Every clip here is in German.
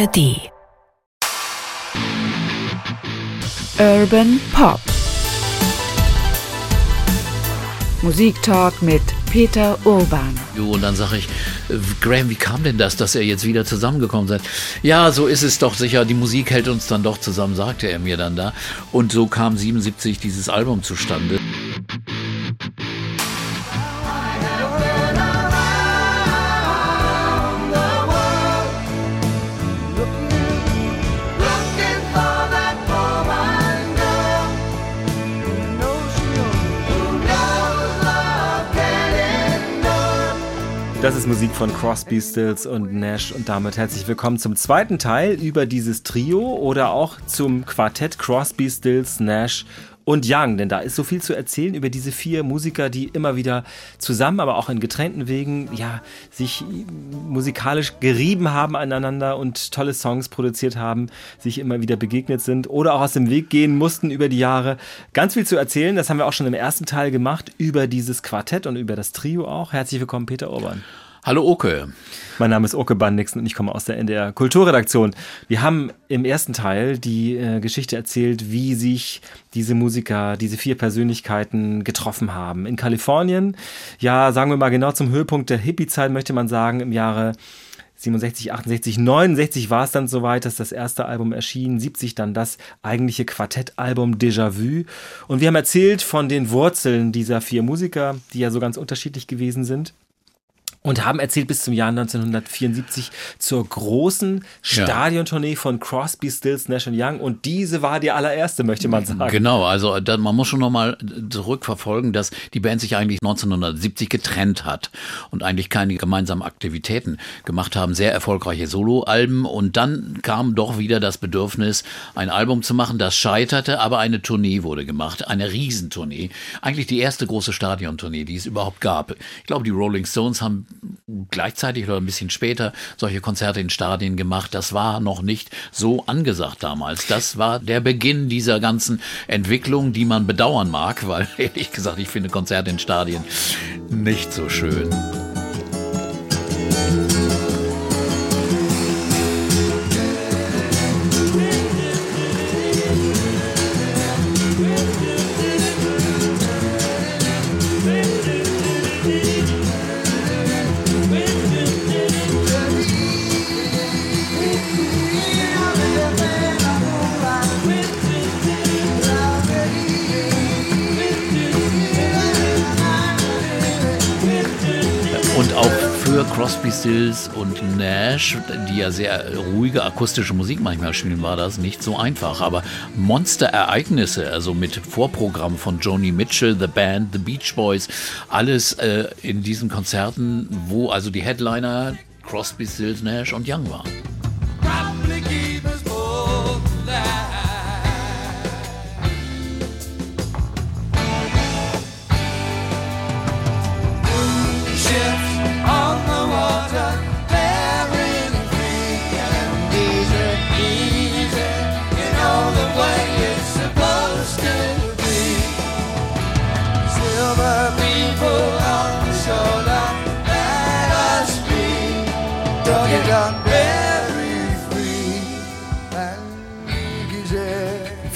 ARD. Urban Pop. Musiktalk mit Peter Urban. Und dann sage ich, äh, Graham, wie kam denn das, dass ihr jetzt wieder zusammengekommen seid? Ja, so ist es doch sicher. Die Musik hält uns dann doch zusammen, sagte er mir dann da. Und so kam 77 dieses Album zustande. Von Crosby, Stills und Nash und damit herzlich willkommen zum zweiten Teil über dieses Trio oder auch zum Quartett Crosby, Stills, Nash und Young, denn da ist so viel zu erzählen über diese vier Musiker, die immer wieder zusammen, aber auch in getrennten Wegen, ja, sich musikalisch gerieben haben aneinander und tolle Songs produziert haben, sich immer wieder begegnet sind oder auch aus dem Weg gehen mussten über die Jahre. Ganz viel zu erzählen, das haben wir auch schon im ersten Teil gemacht, über dieses Quartett und über das Trio auch. Herzlich willkommen, Peter Urban. Hallo Oke. Mein Name ist Oke Bandixen und ich komme aus der NDR Kulturredaktion. Wir haben im ersten Teil die äh, Geschichte erzählt, wie sich diese Musiker, diese vier Persönlichkeiten getroffen haben. In Kalifornien, ja, sagen wir mal genau zum Höhepunkt der Hippie-Zeit, möchte man sagen, im Jahre 67, 68, 69 war es dann soweit, dass das erste Album erschien, 70 dann das eigentliche Quartettalbum Déjà Vu. Und wir haben erzählt von den Wurzeln dieser vier Musiker, die ja so ganz unterschiedlich gewesen sind und haben erzählt bis zum Jahr 1974 zur großen Stadiontournee von Crosby, Stills, Nash Young. Und diese war die allererste, möchte man sagen. Genau, also da, man muss schon nochmal zurückverfolgen, dass die Band sich eigentlich 1970 getrennt hat und eigentlich keine gemeinsamen Aktivitäten gemacht haben, sehr erfolgreiche Soloalben. Und dann kam doch wieder das Bedürfnis, ein Album zu machen, das scheiterte, aber eine Tournee wurde gemacht, eine Riesentournee, eigentlich die erste große Stadiontournee, die es überhaupt gab. Ich glaube, die Rolling Stones haben gleichzeitig oder ein bisschen später solche Konzerte in Stadien gemacht. Das war noch nicht so angesagt damals. Das war der Beginn dieser ganzen Entwicklung, die man bedauern mag, weil ehrlich gesagt, ich finde Konzerte in Stadien nicht so schön. Stills und Nash, die ja sehr ruhige akustische Musik manchmal spielen, war das nicht so einfach. Aber Monsterereignisse, also mit Vorprogramm von Joni Mitchell, The Band, The Beach Boys, alles äh, in diesen Konzerten, wo also die Headliner Crosby, Stills, Nash und Young waren.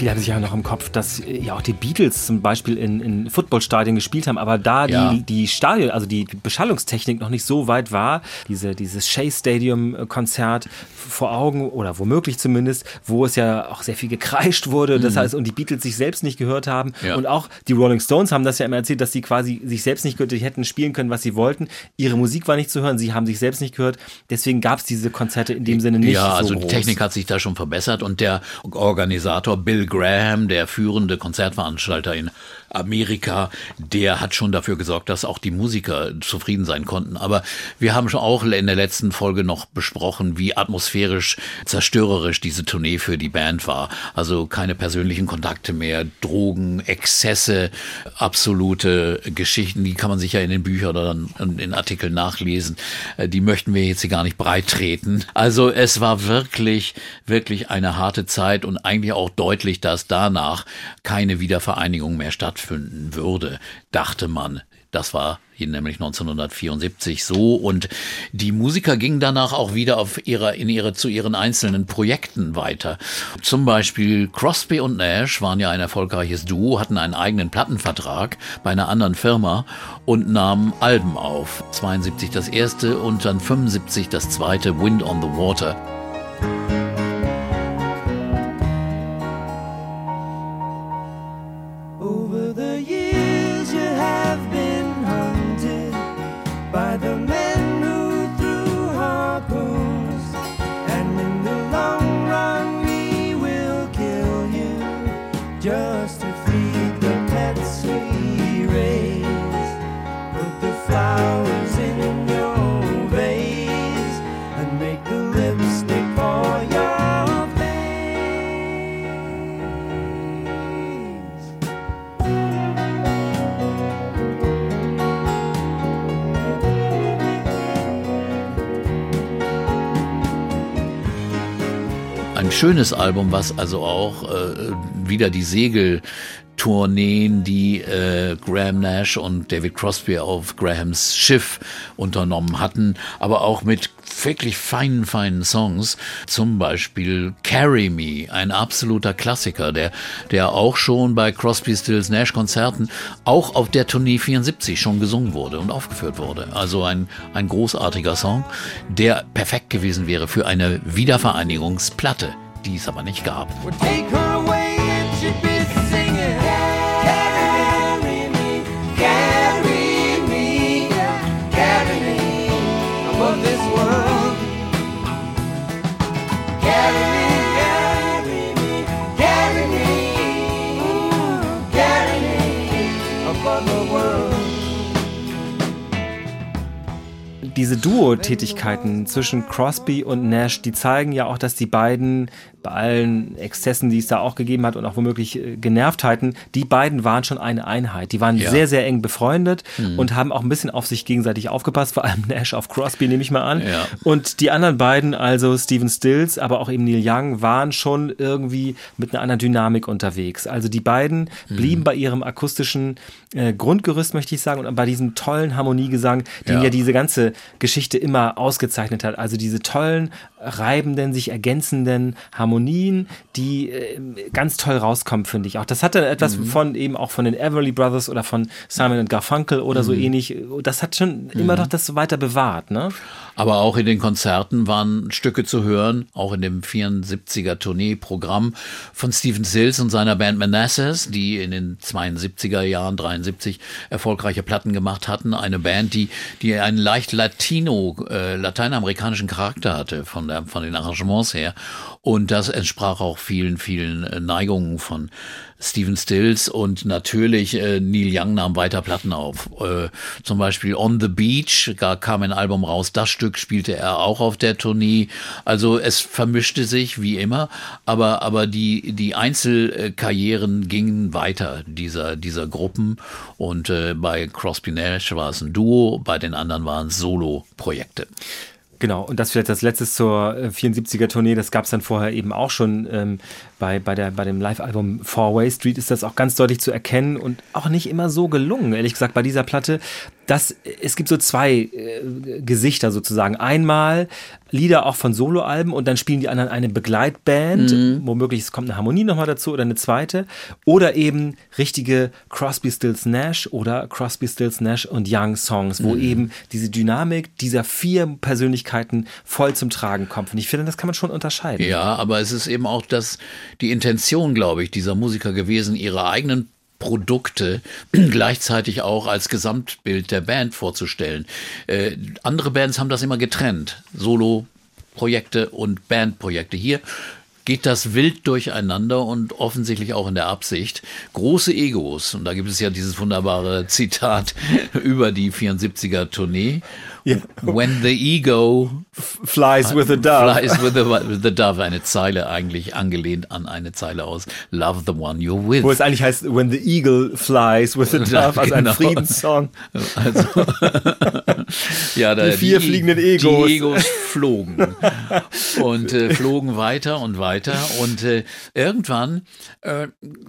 Viele haben sich ja noch im Kopf, dass äh, ja auch die Beatles zum Beispiel in, in Footballstadien gespielt haben, aber da ja. die, die Stadion, also die Beschallungstechnik noch nicht so weit war, diese, dieses Shea Stadium Konzert vor Augen oder womöglich zumindest, wo es ja auch sehr viel gekreischt wurde, mhm. das heißt, und die Beatles sich selbst nicht gehört haben ja. und auch die Rolling Stones haben das ja immer erzählt, dass sie quasi sich selbst nicht gehört, die hätten spielen können, was sie wollten. Ihre Musik war nicht zu hören, sie haben sich selbst nicht gehört, deswegen gab es diese Konzerte in dem Sinne nicht. Ja, so also groß. die Technik hat sich da schon verbessert und der Organisator Bill Graham, der führende Konzertveranstalter in Amerika, der hat schon dafür gesorgt, dass auch die Musiker zufrieden sein konnten. Aber wir haben schon auch in der letzten Folge noch besprochen, wie atmosphärisch zerstörerisch diese Tournee für die Band war. Also keine persönlichen Kontakte mehr, Drogen, Exzesse, absolute Geschichten, die kann man sich ja in den Büchern oder in Artikeln nachlesen. Äh, die möchten wir jetzt hier gar nicht breit treten. Also es war wirklich, wirklich eine harte Zeit und eigentlich auch deutlich, dass danach keine Wiedervereinigung mehr stattfinden würde, dachte man, Das war nämlich 1974 so und die Musiker gingen danach auch wieder auf ihrer, in ihre, zu ihren einzelnen Projekten weiter. Zum Beispiel Crosby und Nash waren ja ein erfolgreiches Duo, hatten einen eigenen Plattenvertrag bei einer anderen Firma und nahmen Alben auf. 72 das erste und dann 75 das zweite Wind on the Water. Schönes Album, was also auch äh, wieder die Segeltourneen, die äh, Graham Nash und David Crosby auf Grahams Schiff unternommen hatten, aber auch mit wirklich feinen, feinen Songs. Zum Beispiel Carry Me, ein absoluter Klassiker, der, der auch schon bei Crosby, Stills, Nash Konzerten auch auf der Tournee 74 schon gesungen wurde und aufgeführt wurde. Also ein, ein großartiger Song, der perfekt gewesen wäre für eine Wiedervereinigungsplatte die es aber nicht gab. Diese Duo-Tätigkeiten zwischen Crosby und Nash, die zeigen ja auch, dass die beiden bei allen Exzessen, die es da auch gegeben hat und auch womöglich äh, Genervtheiten, die beiden waren schon eine Einheit. Die waren ja. sehr, sehr eng befreundet mhm. und haben auch ein bisschen auf sich gegenseitig aufgepasst, vor allem Nash auf Crosby, nehme ich mal an. Ja. Und die anderen beiden, also Steven Stills, aber auch eben Neil Young, waren schon irgendwie mit einer anderen Dynamik unterwegs. Also die beiden mhm. blieben bei ihrem akustischen äh, Grundgerüst, möchte ich sagen, und bei diesem tollen Harmoniegesang, den ja. ja diese ganze Geschichte immer ausgezeichnet hat. Also diese tollen, reibenden, sich ergänzenden Harmonien die äh, ganz toll rauskommen, finde ich auch. Das hatte etwas mhm. von eben auch von den Everly Brothers oder von Simon Garfunkel oder mhm. so ähnlich. Das hat schon mhm. immer noch das so weiter bewahrt, ne? Aber auch in den Konzerten waren Stücke zu hören, auch in dem 74er Tourneeprogramm von Stephen Sills und seiner Band Manassas, die in den 72er Jahren, 73 erfolgreiche Platten gemacht hatten. Eine Band, die, die einen leicht Latino, äh, lateinamerikanischen Charakter hatte von, der, von den Arrangements her. Und das entsprach auch vielen, vielen äh, Neigungen von Stephen Stills und natürlich äh, Neil Young nahm weiter Platten auf. Äh, zum Beispiel On the Beach, da kam ein Album raus, das Stück spielte er auch auf der Tournee. Also es vermischte sich wie immer, aber, aber die, die Einzelkarrieren gingen weiter dieser, dieser Gruppen und äh, bei Crosby Nash war es ein Duo, bei den anderen waren es Solo-Projekte. Genau, und das vielleicht das letzte zur 74er-Tournee, äh, das gab es dann vorher eben auch schon ähm, bei, bei, der, bei dem Live-Album Four Way Street ist das auch ganz deutlich zu erkennen und auch nicht immer so gelungen, ehrlich gesagt, bei dieser Platte. Das, es gibt so zwei äh, Gesichter sozusagen. Einmal Lieder auch von Soloalben und dann spielen die anderen eine Begleitband. Mhm. Womöglich es kommt eine Harmonie nochmal dazu oder eine zweite. Oder eben richtige Crosby, Stills, Nash oder Crosby, Stills, Nash und Young Songs, wo mhm. eben diese Dynamik dieser vier Persönlichkeiten voll zum Tragen kommt. Und ich finde, das kann man schon unterscheiden. Ja, aber es ist eben auch das, die Intention, glaube ich, dieser Musiker gewesen, ihre eigenen Produkte gleichzeitig auch als Gesamtbild der Band vorzustellen. Äh, andere Bands haben das immer getrennt. Solo-Projekte und Bandprojekte. Hier geht das wild durcheinander und offensichtlich auch in der Absicht. Große Egos, und da gibt es ja dieses wunderbare Zitat über die 74er Tournee. Yeah. When the ego flies with the dove. Flies with the, with the dove. Eine Zeile eigentlich angelehnt an eine Zeile aus Love the one you're with. Wo es eigentlich heißt When the eagle flies with the dove, also genau. ein Friedenssong. Also, ja, da, die vier die, fliegenden Egos. Die Egos flogen und äh, flogen weiter und weiter und äh, irgendwann äh,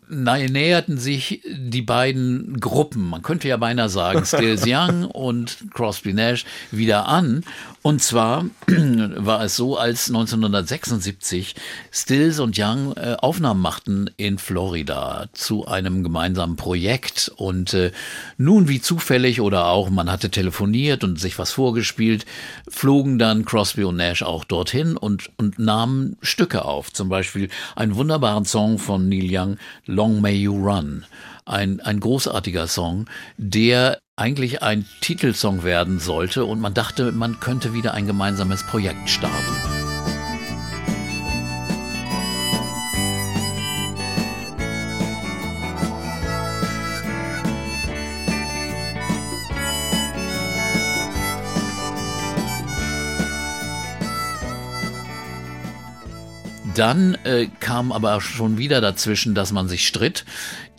näherten sich die beiden Gruppen, man könnte ja beinahe sagen, Stills Young und Crosby Nash wieder an. Und zwar war es so, als 1976 Stills und Young äh, Aufnahmen machten in Florida zu einem gemeinsamen Projekt. Und äh, nun wie zufällig oder auch man hatte telefoniert und sich was vorgespielt, flogen dann Crosby und Nash auch dorthin und, und nahmen Stücke auf. Zum Beispiel einen wunderbaren Song von Neil Young, Long May You Run ein, ein großartiger Song, der eigentlich ein Titelsong werden sollte und man dachte, man könnte wieder ein gemeinsames Projekt starten. Dann äh, kam aber schon wieder dazwischen, dass man sich stritt.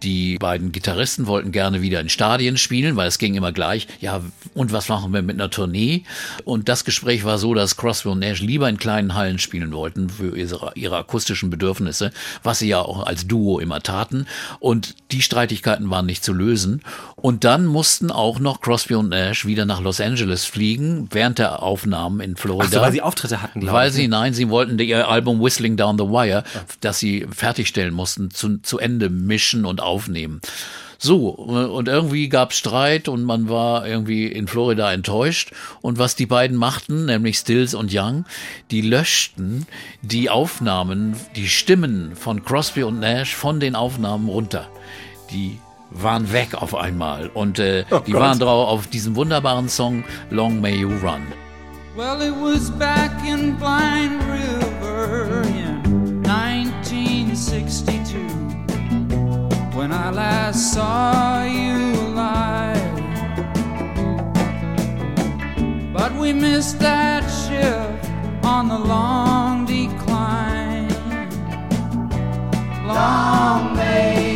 Die beiden Gitarristen wollten gerne wieder in Stadien spielen, weil es ging immer gleich. Ja, und was machen wir mit einer Tournee? Und das Gespräch war so, dass Crosby und Nash lieber in kleinen Hallen spielen wollten für ihre, ihre akustischen Bedürfnisse, was sie ja auch als Duo immer taten. Und die Streitigkeiten waren nicht zu lösen. Und dann mussten auch noch Crosby und Nash wieder nach Los Angeles fliegen, während der Aufnahmen in Florida. Ach so, weil sie Auftritte hatten, glaube Weil sie, nein, sie wollten ihr Album Whistling Down the Wire, das sie fertigstellen mussten, zu, zu Ende mischen und aufnehmen. So, und irgendwie gab es Streit und man war irgendwie in Florida enttäuscht. Und was die beiden machten, nämlich Stills und Young, die löschten die Aufnahmen, die Stimmen von Crosby und Nash von den Aufnahmen runter. Die waren weg auf einmal und äh, oh die Gott. waren drauf auf diesen wunderbaren Song Long May You Run. Well, it was back in Blind River in 1962 when I last saw you alive. But we missed that ship on the long decline. Long may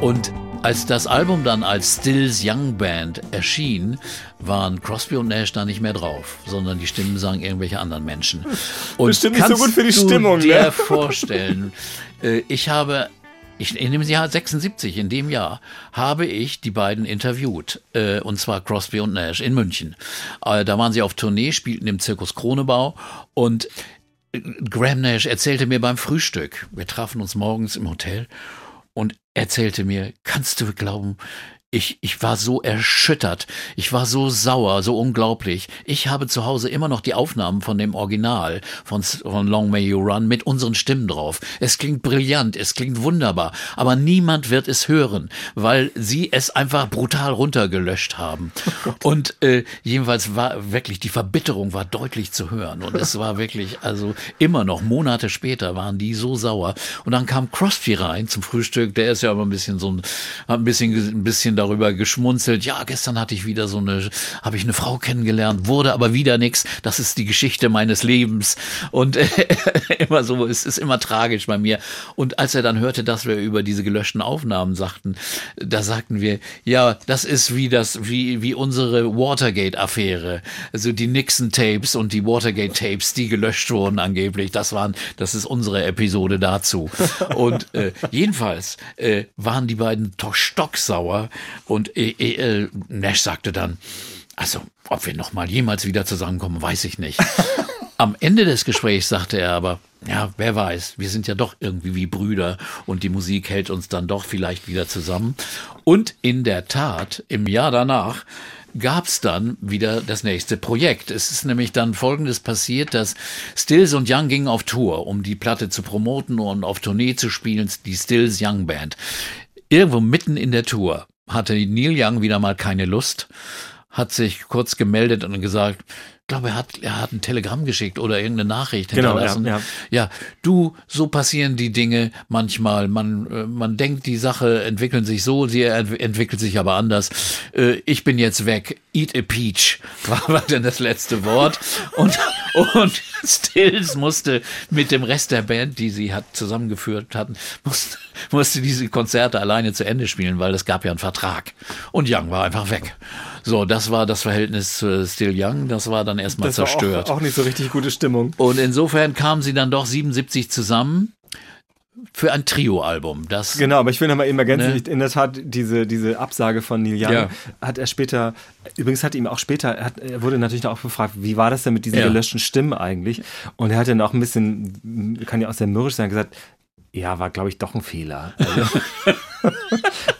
Und als das Album dann als Stills Young Band erschien, waren Crosby und Nash da nicht mehr drauf, sondern die Stimmen sangen irgendwelche anderen Menschen. Und Bestimmt nicht so gut für die Stimmung, du dir ne? vorstellen, äh, ich habe ich, in dem Jahr 76, in dem Jahr, habe ich die beiden interviewt. Äh, und zwar Crosby und Nash in München. Äh, da waren sie auf Tournee, spielten im Zirkus Kronebau und Graham Nash erzählte mir beim Frühstück, wir trafen uns morgens im Hotel erzählte mir, kannst du glauben, ich, ich war so erschüttert, ich war so sauer, so unglaublich. Ich habe zu Hause immer noch die Aufnahmen von dem Original von, von Long May You Run mit unseren Stimmen drauf. Es klingt brillant, es klingt wunderbar, aber niemand wird es hören, weil sie es einfach brutal runtergelöscht haben. Oh und äh, jedenfalls war wirklich die Verbitterung war deutlich zu hören und es war wirklich, also immer noch Monate später waren die so sauer. Und dann kam Crosby rein zum Frühstück, der ist ja aber ein bisschen so ein, ein bisschen, ein bisschen darüber geschmunzelt. Ja, gestern hatte ich wieder so eine, habe ich eine Frau kennengelernt, wurde aber wieder nichts. Das ist die Geschichte meines Lebens. Und äh, immer so, es ist immer tragisch bei mir. Und als er dann hörte, dass wir über diese gelöschten Aufnahmen sagten, da sagten wir, ja, das ist wie das, wie, wie unsere Watergate-Affäre. Also die Nixon-Tapes und die Watergate-Tapes, die gelöscht wurden angeblich. Das waren, das ist unsere Episode dazu. Und äh, jedenfalls äh, waren die beiden stocksauer, und e Nash sagte dann, also, ob wir noch mal jemals wieder zusammenkommen, weiß ich nicht. Am Ende des Gesprächs sagte er aber, ja, wer weiß, wir sind ja doch irgendwie wie Brüder und die Musik hält uns dann doch vielleicht wieder zusammen. Und in der Tat, im Jahr danach gab's dann wieder das nächste Projekt. Es ist nämlich dann Folgendes passiert, dass Stills und Young gingen auf Tour, um die Platte zu promoten und auf Tournee zu spielen, die Stills Young Band. Irgendwo mitten in der Tour hatte Neil Young wieder mal keine Lust, hat sich kurz gemeldet und gesagt, glaube, er hat, er hat ein Telegramm geschickt oder irgendeine Nachricht Genau, hinterlassen. ja, ja. ja, du, so passieren die Dinge manchmal. Man, äh, man denkt, die Sache entwickeln sich so, sie ent- entwickelt sich aber anders. Äh, Ich bin jetzt weg. Eat a peach war, war dann das letzte Wort. Und, und Stills musste mit dem Rest der Band, die sie hat zusammengeführt hatten, musste, musste diese Konzerte alleine zu Ende spielen, weil es gab ja einen Vertrag. Und Young war einfach weg. So, das war das Verhältnis zu Still Young. Das war dann erstmal Das war zerstört. auch, auch nicht so richtig gute Stimmung. Und insofern kamen sie dann doch 77 zusammen für ein Trio-Album. Das Genau, aber ich will noch mal eben ergänzen, Ne? in der Tat, diese, diese Absage von Neil Young Ja. hat er später, übrigens hat ihm auch später, er, hat, er wurde natürlich auch gefragt, wie war das denn mit diesen Ja. gelöschten Stimmen eigentlich? Und er hat dann auch ein bisschen, kann ja auch sehr mürrisch sein, gesagt, ja, war glaube ich doch ein Fehler. Also,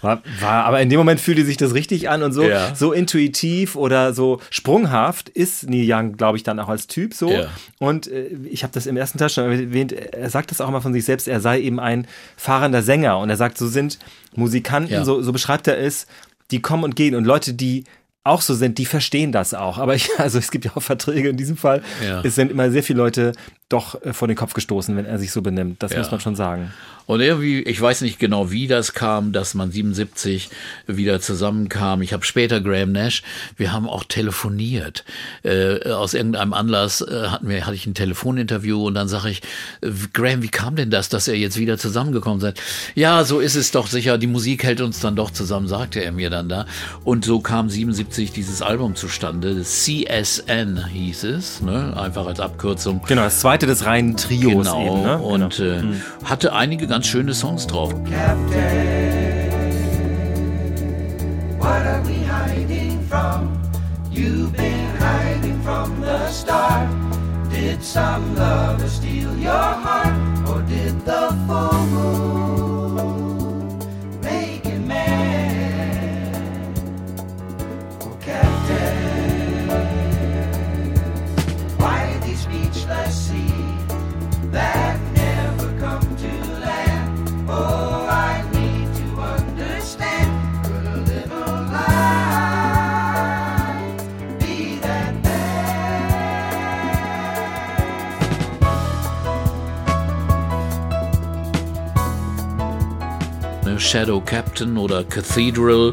war, war, aber in dem Moment fühlte sich das richtig an und so, Ja. so intuitiv oder so sprunghaft ist Neil Young, glaube ich, dann auch als Typ so. Ja. Und äh, ich habe das im ersten Teil schon erwähnt, er sagt das auch immer von sich selbst, er sei eben ein fahrender Sänger. Und er sagt, so sind Musikanten, Ja. so, so beschreibt er es, die kommen und gehen. Und Leute, die auch so sind, die verstehen das auch. Aber ich, also es gibt ja auch Verträge in diesem Fall. Ja. Es sind immer sehr viele Leute doch äh, vor den Kopf gestoßen, wenn er sich so benimmt. Das Ja. muss man schon sagen. Und irgendwie, ich weiß nicht genau, wie das kam, dass man 77 wieder zusammenkam. Ich habe später Graham Nash, wir haben auch telefoniert. Äh, aus irgendeinem Anlass äh, hatten wir, hatte ich ein Telefoninterview und dann sage ich, äh, Graham, wie kam denn das, dass ihr jetzt wieder zusammengekommen seid? Ja, so ist es doch sicher, die Musik hält uns dann doch zusammen, sagte er mir dann da. Und so kam 77 dieses Album zustande. CSN hieß es, ne? einfach als Abkürzung. Genau, das zweite des reinen Trios Genau, eben. Ne? und genau. äh, hatte einige ganz schöne Songs drauf. What are we hiding from? You've been hiding from the start. Did some lover steal your heart? Or did the full moon Shadow Captain oder Cathedral.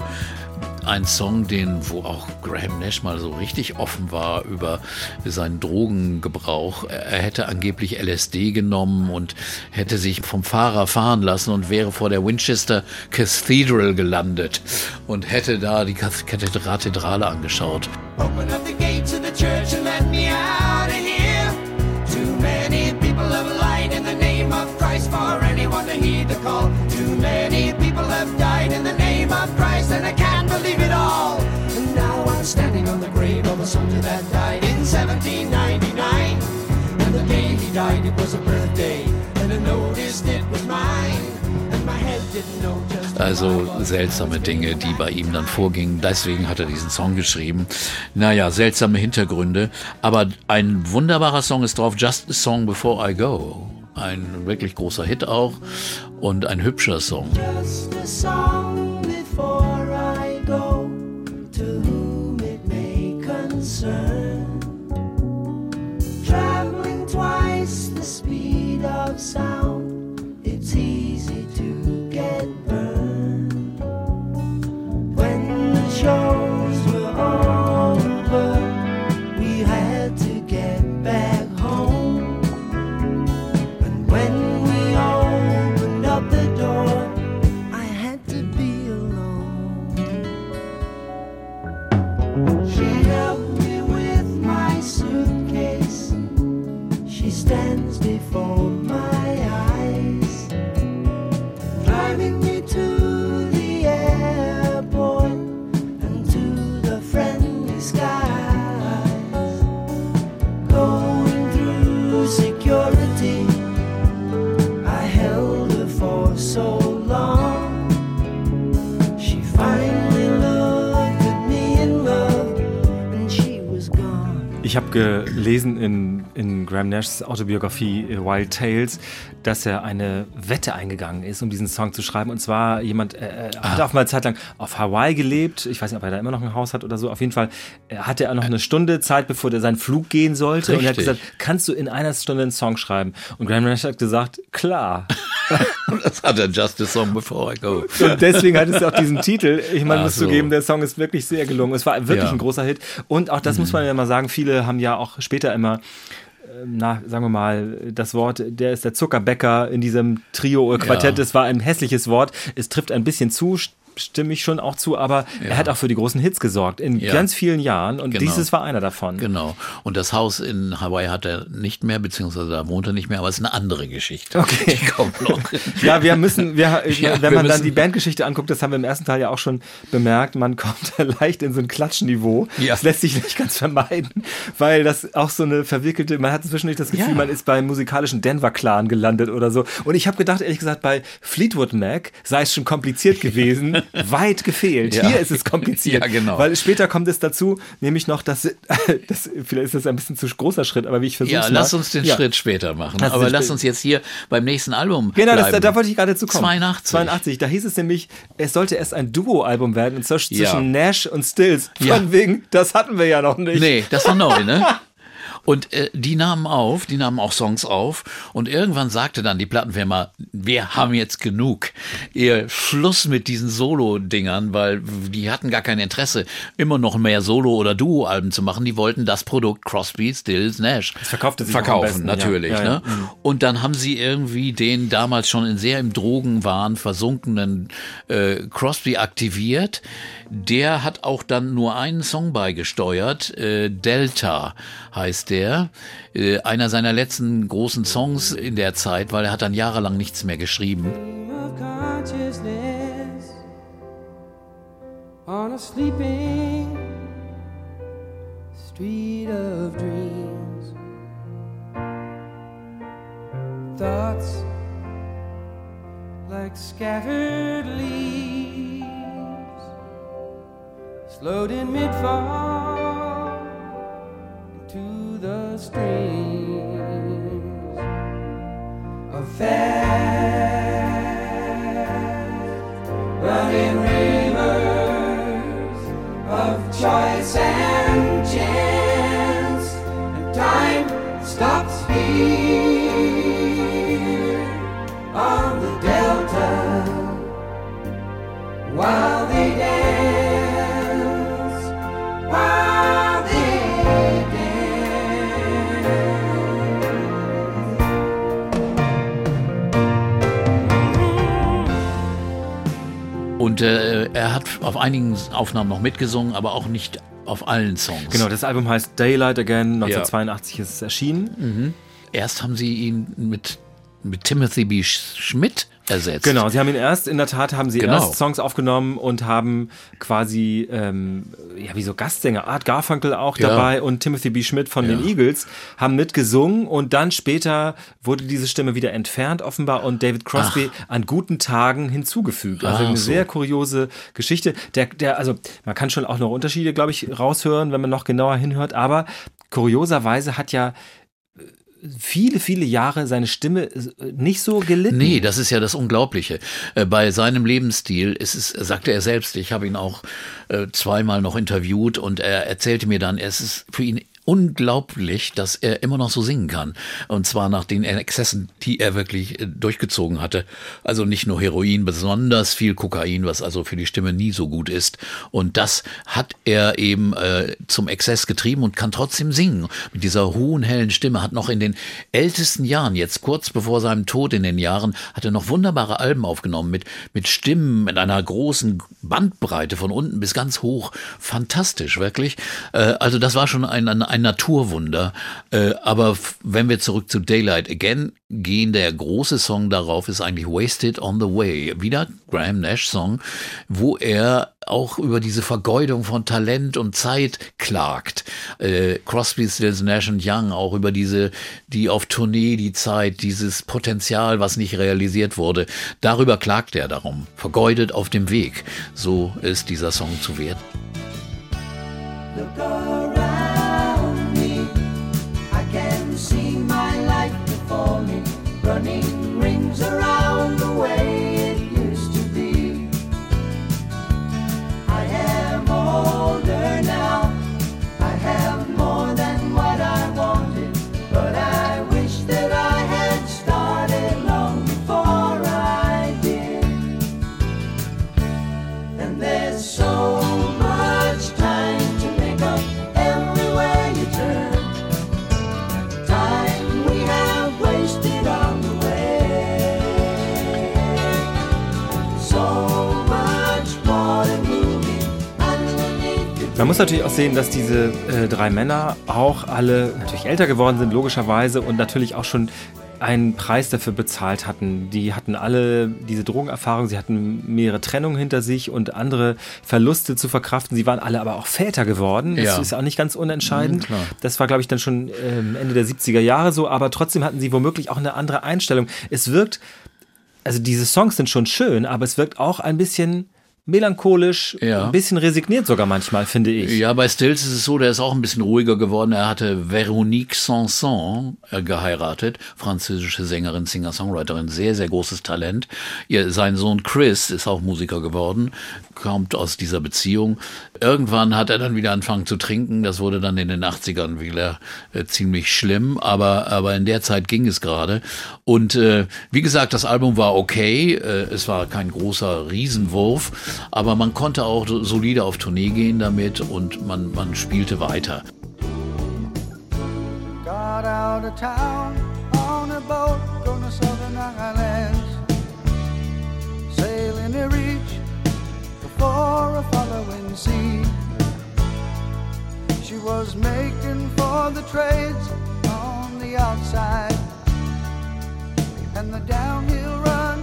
Ein Song, den, wo auch Graham Nash mal so richtig offen war über seinen Drogengebrauch. Er hätte angeblich LSD genommen und hätte sich vom Fahrer fahren lassen und wäre vor der Winchester Cathedral gelandet und hätte da die Kath- Kathedrale angeschaut. Open up the gates of the church and let me out of here. Too many people have lied in the name of Christ for anyone to heed the call. Too many people have died in the name of Christ, and I can't believe it all. Standing on the grave of a soldier that died in 1799. And the day he died, it was a birthday, and I noticed it was mine. Also seltsame Dinge, die bei ihm dann vorgingen. Deswegen hat er diesen Song geschrieben. Naja, seltsame Hintergründe. Aber ein wunderbarer Song ist drauf, Just a Song Before I Go. Ein wirklich großer Hit auch und ein hübscher Song. just a song before I go outside. Ich habe gelesen in, in Graham Nashs Autobiografie äh, Wild Tales, dass er eine Wette eingegangen ist, um diesen Song zu schreiben. Und zwar jemand, äh, ah. hat auch mal eine Zeit lang auf Hawaii gelebt. Ich weiß nicht, ob er da immer noch ein Haus hat oder so. Auf jeden Fall äh, hatte er noch eine Stunde Zeit, bevor er seinen Flug gehen sollte. Richtig. Und er hat gesagt, kannst du in einer Stunde einen Song schreiben? Und Graham Nash hat gesagt, klar. das hat er Just a Song Before I Go. Und deswegen hat es ja auch diesen Titel. Ich meine, muss so. zugeben, der Song ist wirklich sehr gelungen. Es war wirklich ja. ein großer Hit. Und auch das mhm. muss man ja mal sagen, viele haben ja auch später immer ähm, na, sagen wir mal, das Wort, der ist der Zuckerbäcker in diesem Trio-Quartett, ja. das war ein hässliches Wort. Es trifft ein bisschen zu, stimme ich schon auch zu, aber ja. er hat auch für die großen Hits gesorgt in ja. ganz vielen Jahren und genau. dieses war einer davon. Genau. Und das Haus in Hawaii hat er nicht mehr, beziehungsweise da wohnt er nicht mehr, aber es ist eine andere Geschichte. Okay. Die kommt noch. ja, wir müssen, wir, ja, wenn wir man dann die Bandgeschichte anguckt, das haben wir im ersten Teil ja auch schon bemerkt, man kommt leicht in so ein Klatschniveau. Ja. Das lässt sich nicht ganz vermeiden, weil das auch so eine verwickelte, man hat zwischendurch das Gefühl, man ist beim musikalischen Denver-Clan gelandet oder so. Und ich habe gedacht, ehrlich gesagt, bei Fleetwood Mac sei es schon kompliziert gewesen, weit gefehlt. Ja. Hier ist es kompliziert. Ja, genau. Weil später kommt es dazu, nämlich noch, dass, das, vielleicht ist das ein bisschen zu großer Schritt, aber wie ich versuche Ja, lass uns den ja. Schritt später machen. Lass aber lass uns jetzt hier beim nächsten Album Genau, das, da, da, wollte ich gerade zu kommen. 82. 82. Da hieß es nämlich, es sollte erst ein Duo-Album werden, zwischen Nash und Stills. Von wegen, das hatten wir ja noch nicht. Nee, das war neu, ne? Und äh, die nahmen auf, die nahmen auch Songs auf. Und irgendwann sagte dann die Plattenfirma, wir haben jetzt genug. Ihr Schluss mit diesen Solo-Dingern, weil die hatten gar kein Interesse, immer noch mehr Solo- oder Duo-Alben zu machen. Die wollten das Produkt Crosby, Stills, Nash das verkaufte sich verkaufen, besten, natürlich. Ja. Ja, ja. Ne? Mhm. Und dann haben sie irgendwie den damals schon in sehr im Drogenwahn versunkenen äh, Crosby aktiviert. Der hat auch dann nur einen Song beigesteuert, äh, Delta heißt der. Äh, einer seiner letzten großen Songs in der Zeit, weil er hat dann jahrelang nichts mehr geschrieben. On a sleeping street of dreams, thoughts like scattered leaves, slowed in into the streams of fast running rivers of choice and chance, and time stops here on the delta while they dance. Und äh, er hat auf einigen Aufnahmen noch mitgesungen, aber auch nicht auf allen Songs. Genau, das Album heißt Daylight Again, 1982 ja. ist es erschienen. Mhm. Erst haben sie ihn mit, mit Timothy B. Schmidt ersetzt. Genau, sie haben ihn erst, in der Tat haben sie genau. erst Songs aufgenommen und haben quasi, ähm, ja, wie so Gastsänger, Art Garfunkel auch ja. dabei und Timothy B. Schmidt von ja. den Eagles haben mitgesungen und dann später wurde diese Stimme wieder entfernt offenbar und David Crosby Ach. an guten Tagen hinzugefügt. Also Ach, eine so. sehr kuriose Geschichte. Der, der, also man kann schon auch noch Unterschiede, glaube ich, raushören, wenn man noch genauer hinhört, aber kurioserweise hat ja viele, viele Jahre seine Stimme äh, nicht so gelitten. Nee, das ist ja das Unglaubliche. Äh, bei seinem Lebensstil es, sagte er selbst, ich habe ihn auch äh, zweimal noch interviewt und er erzählte mir dann, es ist für ihn unglaublich, dass er immer noch so singen kann. Und zwar nach den Exzessen, die er wirklich äh, durchgezogen hatte. Also nicht nur Heroin, besonders viel Kokain, was also für die Stimme nie so gut ist. Und das hat er eben äh, zum Exzess getrieben und kann trotzdem singen. Mit dieser hohen, hellen Stimme hat noch in den ältesten Jahren, jetzt kurz bevor seinem Tod in den Jahren, hat er noch wunderbare Alben aufgenommen mit, mit Stimmen, mit einer großen Bandbreite von unten bis ganz hoch. Fantastisch, wirklich. Äh, also das war schon ein, ein ein Naturwunder. Äh, aber wenn wir zurück zu Daylight Again gehen, der große Song darauf ist eigentlich Wasted on the Way. Wieder Graham Nash Song, wo er auch über diese Vergeudung von Talent und Zeit klagt. Äh, Crosby, Stills, Nash und Young auch über diese, die auf Tournee die Zeit, dieses Potenzial, was nicht realisiert wurde. Darüber klagt er darum. Vergeudet auf dem Weg. So ist dieser Song zu werten. Look around Man muss natürlich auch sehen, dass diese äh, drei Männer auch alle natürlich älter geworden sind, logischerweise, und natürlich auch schon einen Preis dafür bezahlt hatten. Die hatten alle diese Drogenerfahrung, sie hatten mehrere Trennungen hinter sich und andere Verluste zu verkraften. Sie waren alle aber auch Väter geworden. Das Ja. ist auch nicht ganz unentscheidend. Mhm, das war, glaube ich, dann schon ähm, Ende der 70er Jahre so, aber trotzdem hatten sie womöglich auch eine andere Einstellung. Es wirkt, also diese Songs sind schon schön, aber es wirkt auch ein bisschen melancholisch, Ja. ein bisschen resigniert sogar manchmal, finde ich. Ja, bei Stills ist es so, der ist auch ein bisschen ruhiger geworden. Er hatte Veronique Sanson äh, geheiratet, französische Sängerin, Singer-Songwriterin, sehr, sehr großes Talent. Ihr, sein Sohn Chris ist auch Musiker geworden, kommt aus dieser Beziehung. Irgendwann hat er dann wieder angefangen zu trinken. Das wurde dann in den 80ern wieder äh, ziemlich schlimm, aber, aber in der Zeit ging es gerade. Und äh, wie gesagt, das Album war okay. Äh, es war kein großer Riesenwurf, aber man konnte auch so- solide auf Tournee gehen damit und man, man spielte weiter. Got out of town on a boat going to southern islands. Sailing to reach before a following sea. She was making for the trades on the outside. And the downhill run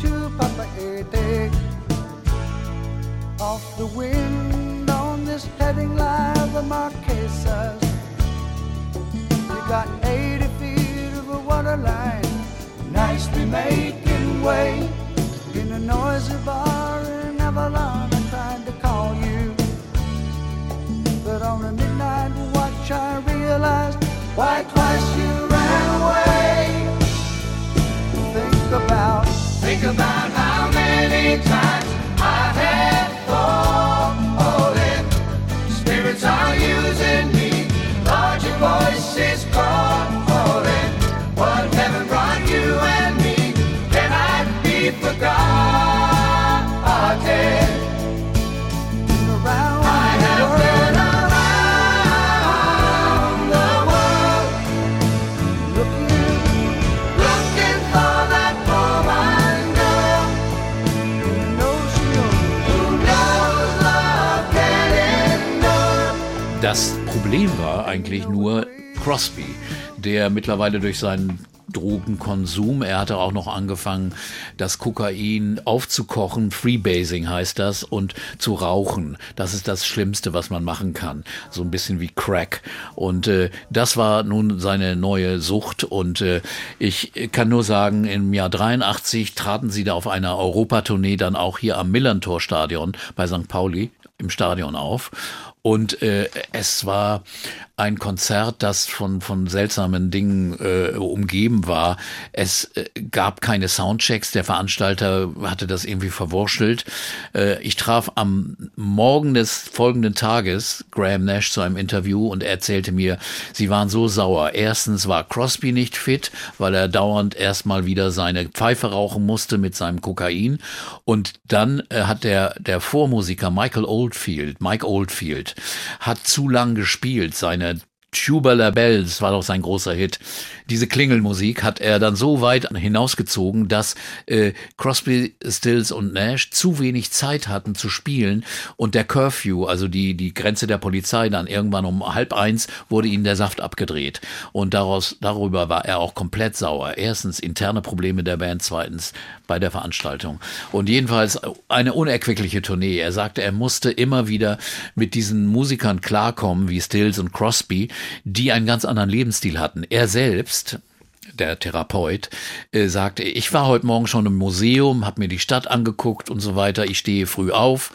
to Papa Ete. Off the wind on this heading line, the Marquesas. You got 80 feet of a water line, nicely making way. In a noisy bar in Avalon, I tried to call you. But on a midnight watch, I realized why twice you ran away. Think about, think about how many times Problem war eigentlich nur Crosby, der mittlerweile durch seinen Drogenkonsum, er hatte auch noch angefangen, das Kokain aufzukochen, Freebasing heißt das, und zu rauchen. Das ist das Schlimmste, was man machen kann. So ein bisschen wie Crack. Und äh, das war nun seine neue Sucht. Und äh, ich kann nur sagen, im Jahr 83 traten sie da auf einer Europatournee dann auch hier am Millantor-Stadion bei St. Pauli im Stadion auf. Und äh, es war ein Konzert, das von, von seltsamen Dingen äh, umgeben war. Es äh, gab keine Soundchecks. Der Veranstalter hatte das irgendwie verwurschtelt. Äh, ich traf am Morgen des folgenden Tages Graham Nash zu einem Interview und er erzählte mir, sie waren so sauer. Erstens war Crosby nicht fit, weil er dauernd erstmal wieder seine Pfeife rauchen musste mit seinem Kokain. Und dann äh, hat der, der Vormusiker Michael Oldfield, Mike Oldfield, hat zu lang gespielt. Seine Tubular Bells war doch sein großer Hit. Diese Klingelmusik hat er dann so weit hinausgezogen, dass äh, Crosby, Stills und Nash zu wenig Zeit hatten zu spielen und der Curfew, also die, die Grenze der Polizei, dann irgendwann um halb eins wurde ihnen der Saft abgedreht. Und daraus, darüber war er auch komplett sauer. Erstens interne Probleme der Band, zweitens bei der Veranstaltung. Und jedenfalls eine unerquickliche Tournee. Er sagte, er musste immer wieder mit diesen Musikern klarkommen, wie Stills und Crosby, die einen ganz anderen Lebensstil hatten. Er selbst, der Therapeut, äh, sagte, ich war heute Morgen schon im Museum, habe mir die Stadt angeguckt und so weiter. Ich stehe früh auf,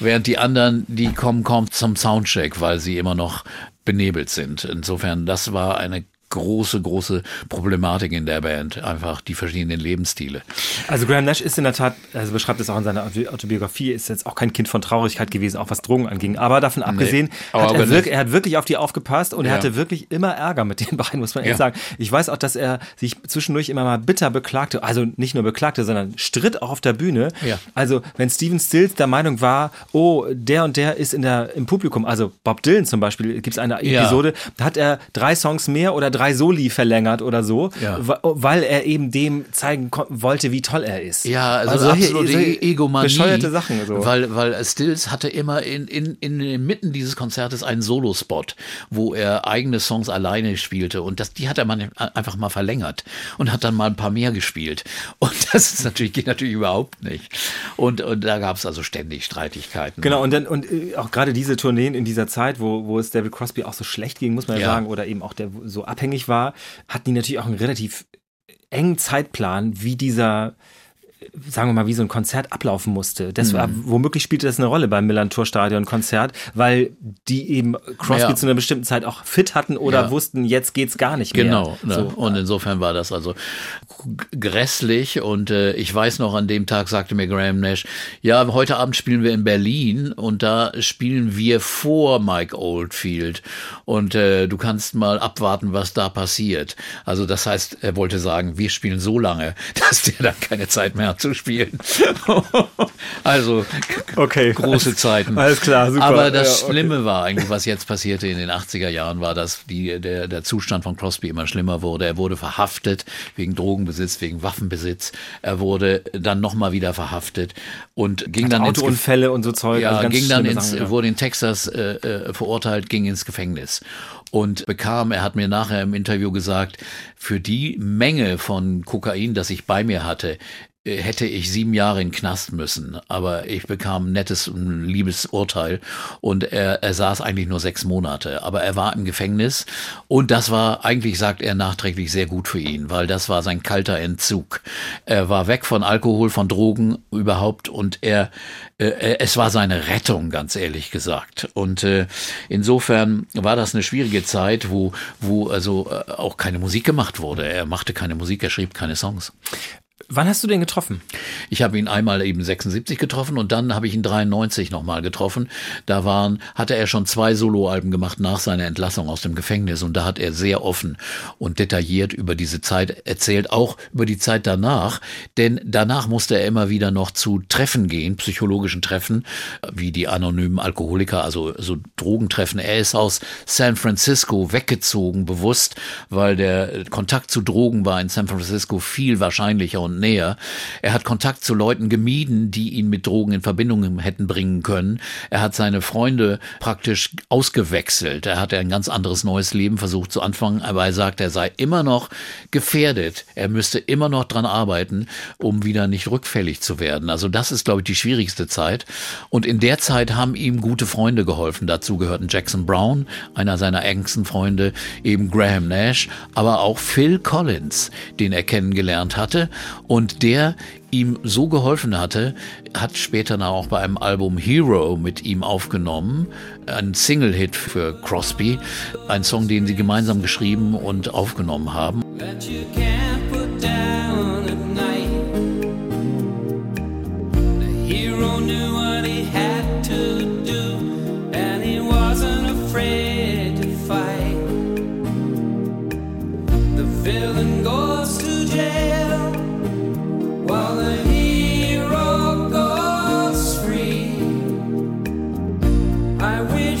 während die anderen, die kommen kaum zum Soundcheck, weil sie immer noch benebelt sind. Insofern, das war eine große, große Problematik in der Band. Einfach die verschiedenen Lebensstile. Also Graham Nash ist in der Tat, also beschreibt es auch in seiner Autobiografie, ist jetzt auch kein Kind von Traurigkeit gewesen, auch was Drogen anging. Aber davon abgesehen, aber hat er, wirklich, er hat wirklich auf die aufgepasst und er Ja. hatte wirklich immer Ärger mit den beiden, muss man Ja. ehrlich sagen. Ich weiß auch, dass er sich zwischendurch immer mal bitter beklagte, also nicht nur beklagte, sondern stritt auch auf der Bühne. Ja. Also wenn Steven Stills der Meinung war, oh, der und der ist in der, im Publikum, also Bob Dylan zum Beispiel, gibt es eine. Episode, da hat er drei Songs mehr oder drei Soli verlängert oder so, Ja. weil er eben dem zeigen wollte, wie toll er ist. Ja, also, Also absolute solche Egomanie. bescheuerte Sachen so. Weil, weil Stills hatte immer in, in, in inmitten dieses Konzertes einen Solospot, wo er eigene Songs alleine spielte. Und das, die hat er mal einfach mal verlängert und hat dann mal ein paar mehr gespielt. Und das ist natürlich, geht natürlich überhaupt nicht. Und, und da gab es also ständig Streitigkeiten. Genau, und dann und äh, auch gerade diese Tourneen in dieser Zeit, wo, wo es David Crosby auch so schlecht ging, muss man ja, Ja. sagen, oder eben auch der so abhängig war, hatten die natürlich auch einen relativ engen Zeitplan, wie dieser sagen wir mal, wie so ein Konzert ablaufen musste. Das war, Mhm. womöglich spielte das eine Rolle beim Millantor Stadion Konzert, weil die eben Crosby Ja. zu einer bestimmten Zeit auch fit hatten oder Ja. wussten, jetzt geht's gar nicht mehr. Genau. Ne? So. Und insofern war das also grässlich. Und äh, ich weiß noch, an dem Tag sagte mir Graham Nash, ja, heute Abend spielen wir in Berlin und da spielen wir vor Mike Oldfield. Und äh, du kannst mal abwarten, was da passiert. Also das heißt, er wollte sagen, wir spielen so lange, dass der dann keine Zeit mehr hat zu spielen. also Okay. große Zeiten. Alles klar, super. Aber das Ja, okay. Schlimme war eigentlich, was jetzt passierte in den 80er Jahren, war, dass die, der, der Zustand von Crosby immer schlimmer wurde. Er wurde verhaftet wegen Drogenbesitz, wegen Waffenbesitz. Er wurde dann nochmal wieder verhaftet und ging dann ins Gef- Autounfälle und so Zeug. ja, also ging dann ins, Sachen, ja. wurde in Texas äh, äh, verurteilt, ging ins Gefängnis und bekam, er hat mir nachher im Interview gesagt, für die Menge von Kokain, das ich bei mir hatte, hätte ich sieben Jahre in Knast müssen. Aber ich bekam ein nettes, ein liebes Urteil und er, er saß eigentlich nur sechs Monate. Aber er war im Gefängnis und das war eigentlich, sagt er nachträglich, sehr gut für ihn, weil das war sein kalter Entzug. Er war weg von Alkohol, von Drogen überhaupt und er, äh, es war seine Rettung, ganz ehrlich gesagt. Und äh, insofern war das eine schwierige Zeit, wo, wo also äh, auch keine Musik gemacht wurde. Er machte keine Musik, er schrieb keine Songs. Wann hast du den getroffen? Ich habe ihn einmal eben 76 getroffen und dann habe ich ihn 93 nochmal getroffen. Da waren, hatte er schon zwei Soloalben gemacht nach seiner Entlassung aus dem Gefängnis und da hat er sehr offen und detailliert über diese Zeit erzählt, auch über die Zeit danach, denn danach musste er immer wieder noch zu Treffen gehen, psychologischen Treffen, wie die anonymen Alkoholiker, also so Drogentreffen. Er ist aus San Francisco weggezogen, bewusst, weil der Kontakt zu Drogen war in San Francisco viel wahrscheinlicher und näher. Er hat Kontakt zu Leuten gemieden, die ihn mit Drogen in Verbindung hätten bringen können. Er hat seine Freunde praktisch ausgewechselt. Er hatte ein ganz anderes neues Leben versucht zu anfangen, aber er sagt, er sei immer noch gefährdet. Er müsste immer noch dran arbeiten, um wieder nicht rückfällig zu werden. Also das ist, glaube ich, die schwierigste Zeit. Und in der Zeit haben ihm gute Freunde geholfen. Dazu gehörten Jackson Brown, einer seiner engsten Freunde, eben Graham Nash, aber auch Phil Collins, den er kennengelernt hatte und der ihm so geholfen hatte, hat später auch bei einem Album Hero mit ihm aufgenommen, ein Single-Hit für Crosby, ein Song, den sie gemeinsam geschrieben und aufgenommen haben. I wish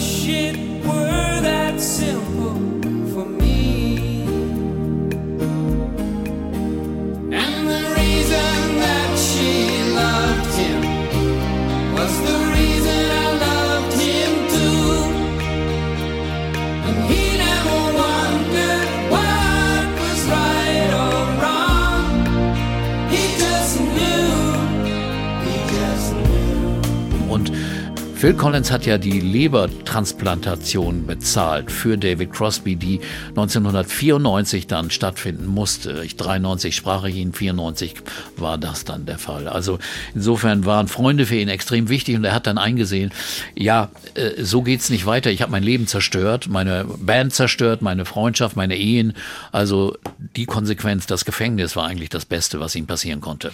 Phil Collins hat ja die Lebertransplantation bezahlt für David Crosby, die 1994 dann stattfinden musste. Ich 93 sprach ich ihn, 94 war das dann der Fall. Also insofern waren Freunde für ihn extrem wichtig und er hat dann eingesehen, ja, äh, so geht's nicht weiter. Ich habe mein Leben zerstört, meine Band zerstört, meine Freundschaft, meine Ehen. Also die Konsequenz, das Gefängnis war eigentlich das Beste, was ihm passieren konnte.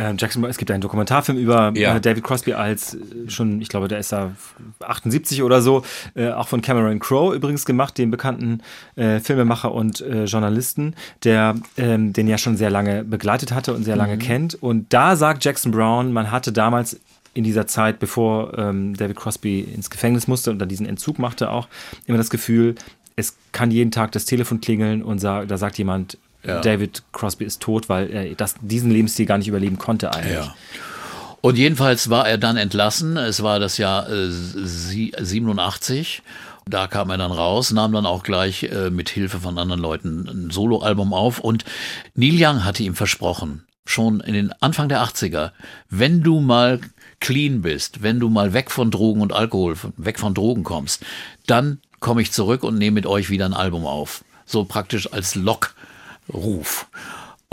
Ähm, Jackson, es gibt einen Dokumentarfilm über Ja. äh, David Crosby als äh, schon, ich glaube, der ist da 78 oder so, äh, auch von Cameron Crowe übrigens gemacht, dem bekannten äh, Filmemacher und äh, Journalisten, der ähm, den ja schon sehr lange begleitet hatte und sehr lange kennt. Und da sagt Jackson Brown, man hatte damals in dieser Zeit, bevor ähm, David Crosby ins Gefängnis musste und dann diesen Entzug machte, auch immer das Gefühl, es kann jeden Tag das Telefon klingeln und sa da sagt jemand, Ja. David Crosby ist tot, weil er das, diesen Lebensstil gar nicht überleben konnte eigentlich. Ja. Und jedenfalls war er dann entlassen. Es war das Jahr äh, sie- 87. Da kam er dann raus, nahm dann auch gleich äh, mit Hilfe von anderen Leuten ein Soloalbum auf. Und Neil Young hatte ihm versprochen, schon in den Anfang der 80er, wenn du mal clean bist, wenn du mal weg von Drogen und Alkohol, weg von Drogen kommst, dann komme ich zurück und nehme mit euch wieder ein Album auf. So praktisch als Lockruf.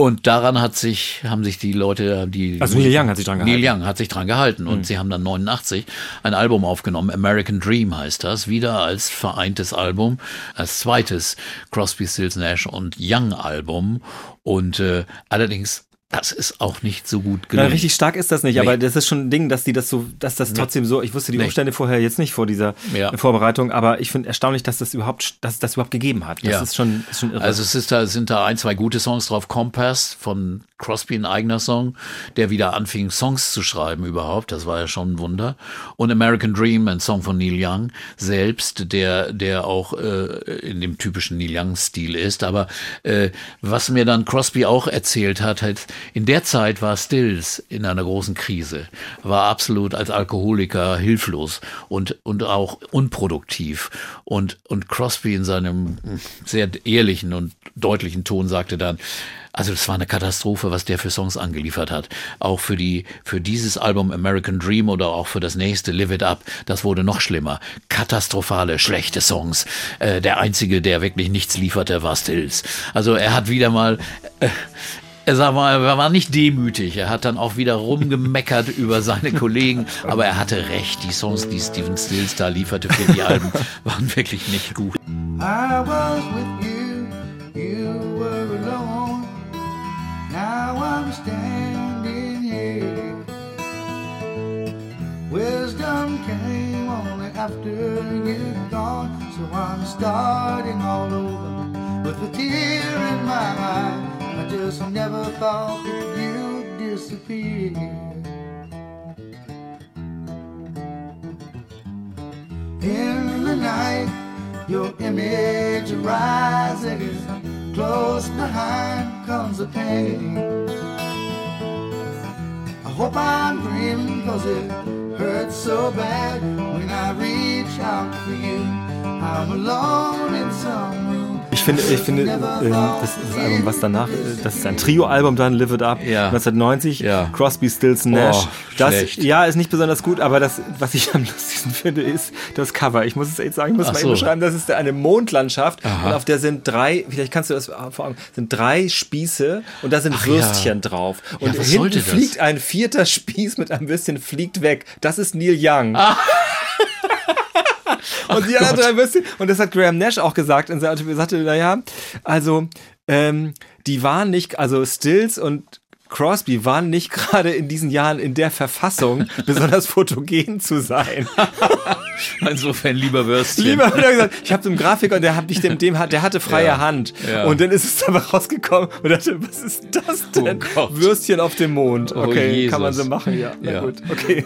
Und daran hat sich, haben sich die Leute, die. Also Neil Young hat sich dran Neil gehalten. Young hat sich dran gehalten und sie haben dann 89 ein Album aufgenommen, American Dream heißt das, wieder als vereintes Album, als zweites Crosby, Stills, Nash und Young Album und äh, allerdings das ist auch nicht so gut Na, gelungen. richtig stark ist das nicht, Nee. aber das ist schon ein Ding, dass die das so, dass das trotzdem so, ich wusste die Nee. Umstände vorher jetzt nicht vor dieser Ja. Vorbereitung, aber ich finde erstaunlich, dass das überhaupt, dass das überhaupt gegeben hat. Das Ja. ist schon, ist schon irre. Also es ist da, sind da ein, zwei gute Songs drauf. Compass von Crosby, ein eigener Song, der wieder anfing, Songs zu schreiben überhaupt. Das war ja schon ein Wunder. Und American Dream, ein Song von Neil Young selbst, der, der auch äh, in dem typischen Neil Young-Stil ist. Aber äh, was mir dann Crosby auch erzählt hat, halt, in der Zeit war Stills in einer großen Krise, war absolut als Alkoholiker hilflos und, und auch unproduktiv. Und, und Crosby in seinem sehr ehrlichen und deutlichen Ton sagte dann, also es war eine Katastrophe, was der für Songs angeliefert hat. Auch für die, für dieses Album American Dream oder auch für das nächste Live It Up, das wurde noch schlimmer. Katastrophale, schlechte Songs. Äh, der einzige, der wirklich nichts lieferte, war Stills. Also er hat wieder mal, äh, er sag mal, er war nicht demütig. Er hat dann auch wieder rumgemeckert über seine Kollegen. Aber er hatte recht. Die Songs, die Steven Stills da lieferte für die Alben, waren wirklich nicht gut. I was with you, you were alone. Now I'm standing here. Wisdom came only after you'd gone, so I'm starting all over with a tear in my eye. I just never thought you'd disappear. In the night, your image arises. Close behind comes the pain. I hope I'm dreaming cause it hurts so bad when I reach out for you. I'm alone in some room. Ich finde, ich finde, ähm, das ist das Album, was danach, äh, das ist ein Trio-Album dann, Live It Up, Ja. 1990, Ja. Crosby, Stills, Nash. Oh, das, schlecht. ja, ist nicht besonders gut, aber das, was ich am lustigsten finde, ist das Cover. Ich muss es jetzt sagen, ich muss Ach mal so. eben beschreiben, das ist eine Mondlandschaft und auf der sind drei, vielleicht kannst du das vor Augen, sind drei Spieße und da sind Ach Würstchen ja. drauf. Ja, Und was hinten fliegt ein vierter Spieß mit einem Würstchen, fliegt weg. Das ist Neil Young. Ah. Und die anderen drei Würstchen, und das hat Graham Nash auch gesagt, in seiner er sagte, naja, also, ähm, die waren nicht, also Stills und Crosby waren nicht gerade in diesen Jahren in der Verfassung, besonders fotogen zu sein. Insofern lieber Würstchen. Lieber hat er gesagt, ich habe so einen Grafiker und der hat mich dem, dem hat, der hatte freie Ja, Hand. ja. Und dann ist es aber rausgekommen und dachte, was ist das denn? Oh. Würstchen auf dem Mond. Oh, Okay, kann man so machen, ja. Na Ja. gut, okay.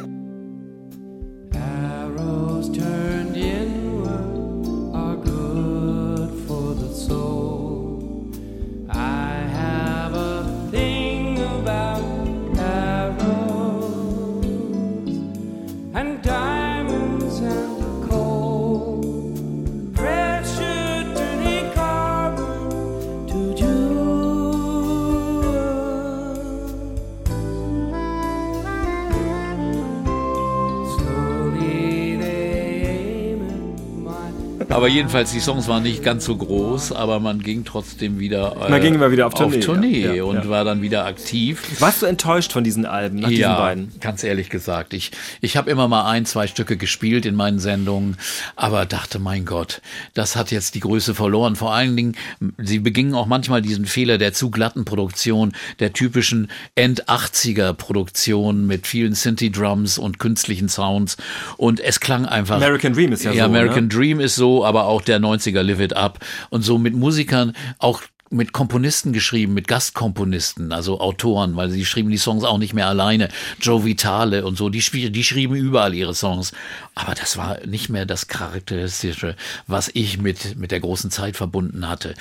Aber jedenfalls, die Songs waren nicht ganz so groß, aber man ging trotzdem wieder, äh, Man ging immer wieder auf Tournee, auf Tournee ja. Und ja. war dann wieder aktiv. Warst du enttäuscht von diesen Alben, nach diesen beiden? ganz ehrlich gesagt. Ich, ich habe immer mal ein, zwei Stücke gespielt in meinen Sendungen, aber dachte, mein Gott, das hat jetzt die Größe verloren. Vor allen Dingen, sie begingen auch manchmal diesen Fehler der zu glatten Produktion, der typischen End-80er-Produktion mit vielen Synthi-Drums und künstlichen Sounds. Und es klang einfach. American Dream ist ja so, Ja, American ne? Dream ist so, aber auch der 90er Live It Up. Und so mit Musikern auch mit Komponisten geschrieben, mit Gastkomponisten, also Autoren, weil sie schrieben die Songs auch nicht mehr alleine. Joe Vitale und so, die, die schrieben überall ihre Songs. Aber das war nicht mehr das Charakteristische, was ich mit, mit der großen Zeit verbunden hatte.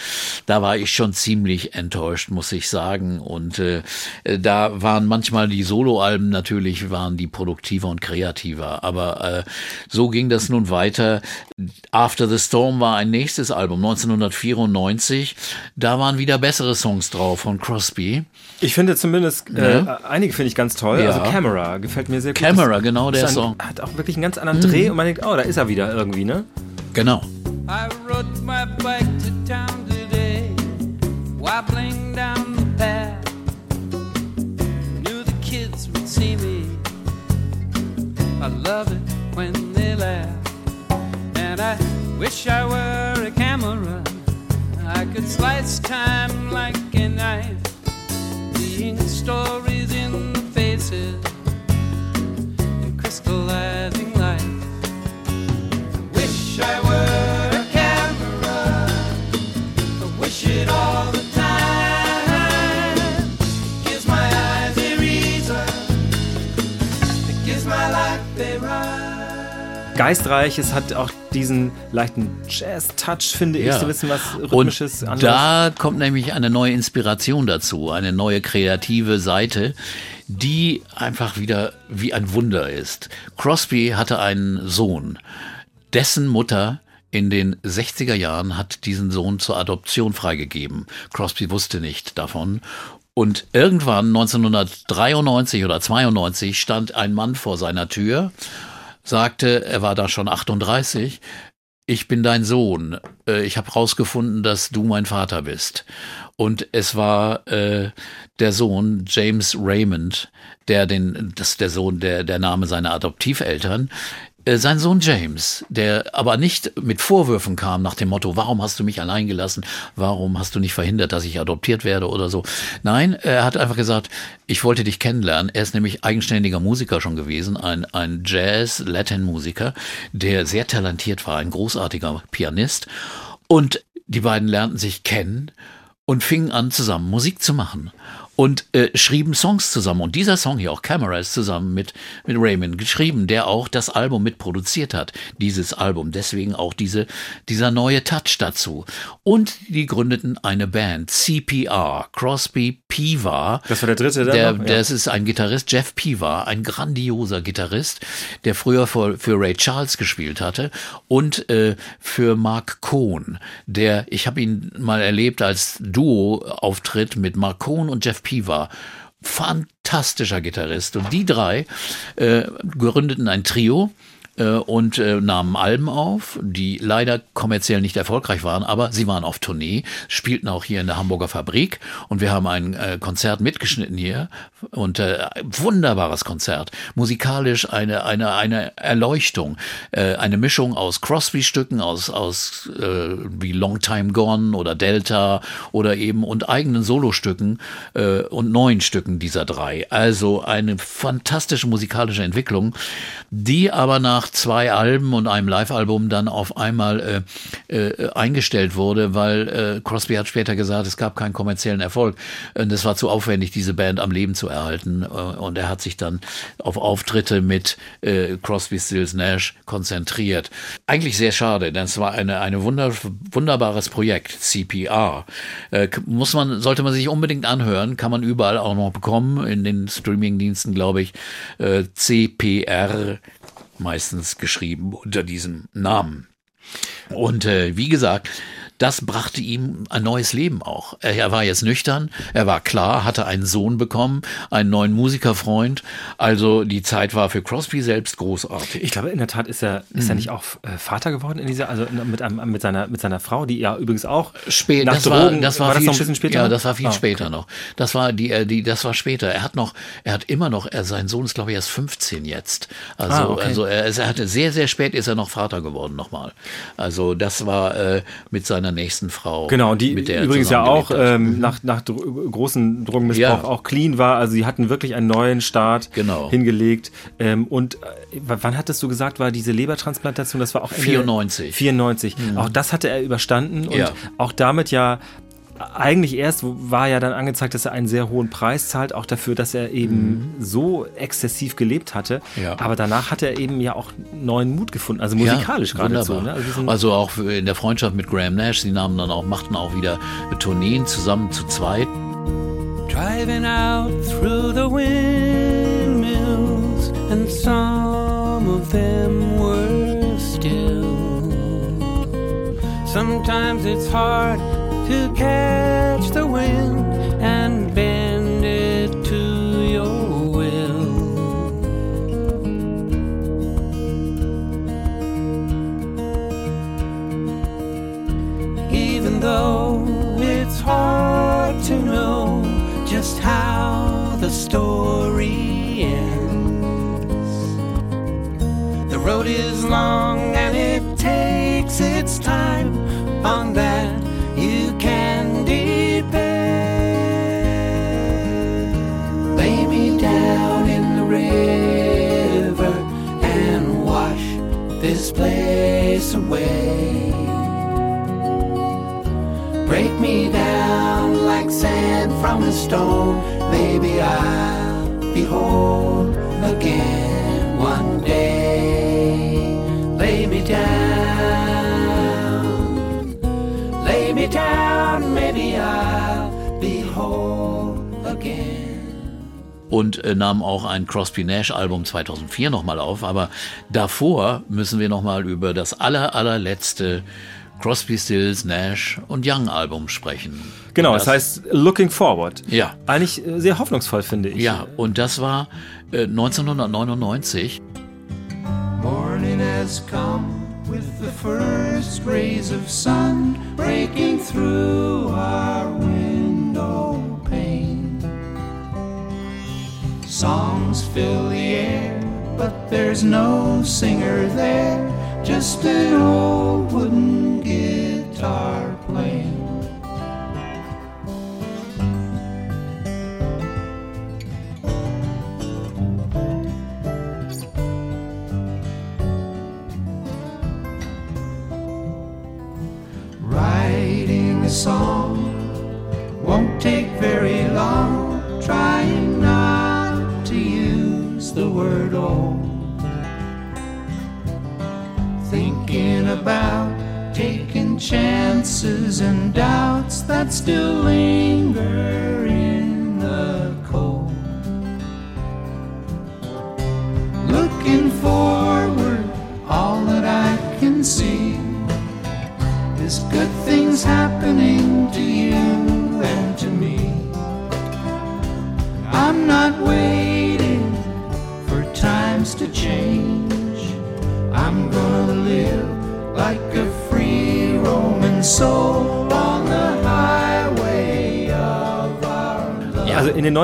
Da war ich schon ziemlich enttäuscht, muss ich sagen. Und äh, da waren manchmal die Soloalben natürlich, waren die produktiver und kreativer. Aber äh, so ging das nun weiter. After the Storm war ein nächstes Album, 1994. Da waren wieder bessere Songs drauf von Crosby. Ich finde zumindest, äh, Ja. einige finde ich ganz toll. Ja. Also Camera gefällt mir sehr gut. Camera, Das genau der ein, Song. Hat auch wirklich einen ganz anderen Dreh und man denkt, oh, da ist er wieder irgendwie, ne? Genau. I rode my bike to town today, wobbling down the path. Knew the kids would see me. I love it when they laugh. And I wish I were could slice time like a knife, seeing stories in the faces and crystallizing life. Wish I were a camera. I wish it all the time. Gives my eyes a reason. It gives my life a ride. Geistreich, es hat auch diesen leichten Jazz-Touch, finde ich, Ja. so ein bisschen was Und Rhythmisches. anderes. da kommt nämlich eine neue Inspiration dazu, eine neue kreative Seite, die einfach wieder wie ein Wunder ist. Crosby hatte einen Sohn, dessen Mutter in den 60er Jahren hat diesen Sohn zur Adoption freigegeben. Crosby wusste nicht davon. Und irgendwann 1993 oder 92 stand ein Mann vor seiner Tür, sagte, er war da schon 38, ich bin dein Sohn. Äh, Ich habe rausgefunden, dass du mein Vater bist. Und es war äh, der Sohn James Raymond, der den, das ist der Sohn, der der Name seiner Adoptiveltern. Äh, Sein Sohn James, der aber nicht mit Vorwürfen kam nach dem Motto, warum hast du mich allein gelassen? Warum hast du nicht verhindert, dass ich adoptiert werde oder so? Nein, er hat einfach gesagt, ich wollte dich kennenlernen. Er ist nämlich eigenständiger Musiker schon gewesen, ein, ein Jazz-Latin-Musiker, der sehr talentiert war, ein großartiger Pianist. Und die beiden lernten sich kennen und fingen an, zusammen Musik zu machen. Und äh, schrieben Songs zusammen. Und dieser Song hier, auch Camera, ist zusammen mit, mit Raymond geschrieben, der auch das Album mitproduziert hat. Dieses Album. Deswegen auch diese, dieser neue Touch dazu. Und die gründeten eine Band, CPR, Crosby Piva. Das war der dritte Der, noch? Ja. Das ist ein Gitarrist, Jeff Piva, ein grandioser Gitarrist, der früher für, für Ray Charles gespielt hatte und äh, für Mark Cohn, der, ich habe ihn mal erlebt als Duo-Auftritt mit Mark Cohn und Jeff Piva. Fantastischer Gitarrist. Und die drei äh, gründeten ein Trio äh, und äh, nahmen Alben auf, die leider kommerziell nicht erfolgreich waren, aber sie waren auf Tournee, spielten auch hier in der Hamburger Fabrik. Und wir haben ein äh, Konzert mitgeschnitten hier und äh, wunderbares Konzert, musikalisch eine eine eine Erleuchtung, äh, eine Mischung aus Crosby-Stücken, aus aus äh, wie Long Time Gone oder Delta oder eben und eigenen Solostücken äh, und neuen Stücken dieser drei. Also eine fantastische musikalische Entwicklung, die aber nach zwei Alben und einem Live-Album dann auf einmal äh, äh, eingestellt wurde, weil äh, Crosby hat später gesagt, es gab keinen kommerziellen Erfolg. Und es war zu aufwendig, diese Band am Leben zu erhalten. Äh, und er hat sich dann auf Auftritte mit äh, Crosby, Stills, Nash konzentriert. Eigentlich sehr schade, denn es war eine, eine wunder, wunderbares Projekt, CPR. Äh, muss man, sollte man sich unbedingt anhören, kann man überall auch noch bekommen, in den Streamingdiensten, glaube ich, äh, CPR meistens geschrieben unter diesem Namen. Und äh, wie gesagt, das brachte ihm ein neues Leben auch. Er, war jetzt nüchtern, er war klar, hatte einen Sohn bekommen, einen neuen Musikerfreund. Also die Zeit war für Crosby selbst großartig. Ich glaube, in der Tat ist er, ist Mhm. er nicht auch äh, Vater geworden in dieser, also mit, einem, mit, seiner, mit seiner Frau, die ja übrigens auch Spät, nach das war, das war, war das viel, noch ein bisschen später? Ja, das war viel Ah, später noch. Das war die, äh, die, das war später. Er hat noch, er hat immer noch, er, sein Sohn ist glaube ich erst 15 jetzt. Also, Ah, okay. also er, er hatte sehr, sehr spät ist er noch Vater geworden nochmal. Also das war äh, mit seiner nächsten Frau. Genau, und die mit der übrigens ja auch ähm, nach, nach dro großen Drogenmissbrauch Ja. auch clean war. Also sie hatten wirklich einen neuen Start Genau. hingelegt. Ähm, und äh, wann hattest du gesagt, war diese Lebertransplantation? Das war auch Ende 94. 94. Auch das hatte er überstanden und Ja. auch damit ja eigentlich erst war ja dann angezeigt, dass er einen sehr hohen Preis zahlt, auch dafür, dass er eben so exzessiv gelebt hatte. Mhm. Ja. Aber danach hat er eben ja auch neuen Mut gefunden, also musikalisch Ja, geradezu. wunderbar. Ne? Also Also auch in der Freundschaft mit Graham Nash, sie nahmen dann auch, machten auch wieder Tourneen zusammen zu zweit. driving out through the windmills, and some of them were still. Sometimes it's hard to catch the wind and bend it to your will. even though it's hard to know just how the story ends. The road is long and it takes its time, on that place away. Break me down like sand from a stone. Maybe I'll be whole again one day. Lay me down, lay me down. Und äh, nahm auch ein Crosby Nash Album 2004 nochmal auf. Aber davor müssen wir nochmal über das aller, allerletzte Crosby, Stills, Nash und Young Album sprechen. genau, Und das heißt Looking Forward. Ja. Eigentlich äh, sehr hoffnungsvoll, finde ich. Ja, und das war äh, 1999. Morning has come with the first rays of sun breaking through our window Songs fill the air, but there's no singer there, just an old wooden guitar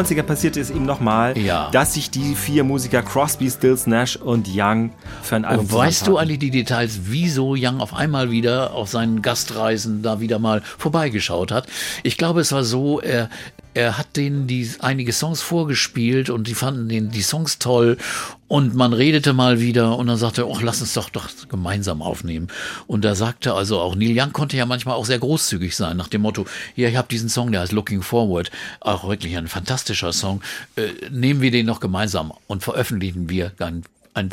90ern passierte es eben nochmal, ja. dass sich die vier Musiker Crosby, Stills, Nash und Young für ein Album Und weißt du alle die Details, wieso Young auf einmal wieder auf seinen Gastreisen da wieder mal vorbeigeschaut hat? Ich glaube, es war so, er, er hat denen die einige Songs vorgespielt und die fanden den, die Songs toll. Und man redete mal wieder und dann sagte er, oh, lass uns doch doch gemeinsam aufnehmen. Und da sagte also auch Neil Young konnte ja manchmal auch sehr großzügig sein, nach dem Motto, ja, ich habe diesen Song, der heißt Looking Forward, auch wirklich ein fantastischer Song, äh, nehmen wir den noch gemeinsam und veröffentlichen wir ein, ein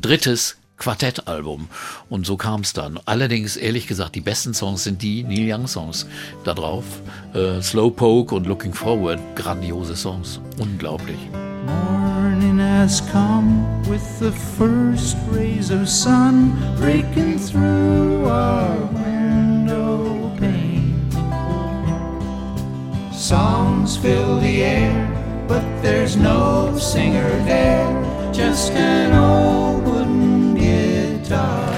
drittes Quartettalbum. Und so kam es dann. Allerdings, ehrlich gesagt, die besten Songs sind die Neil Young Songs da drauf. Äh, Slowpoke und Looking Forward, grandiose Songs. Unglaublich. Morning has come with the first rays of sun breaking through our window pane. Songs fill the air, but there's no singer there, just an old.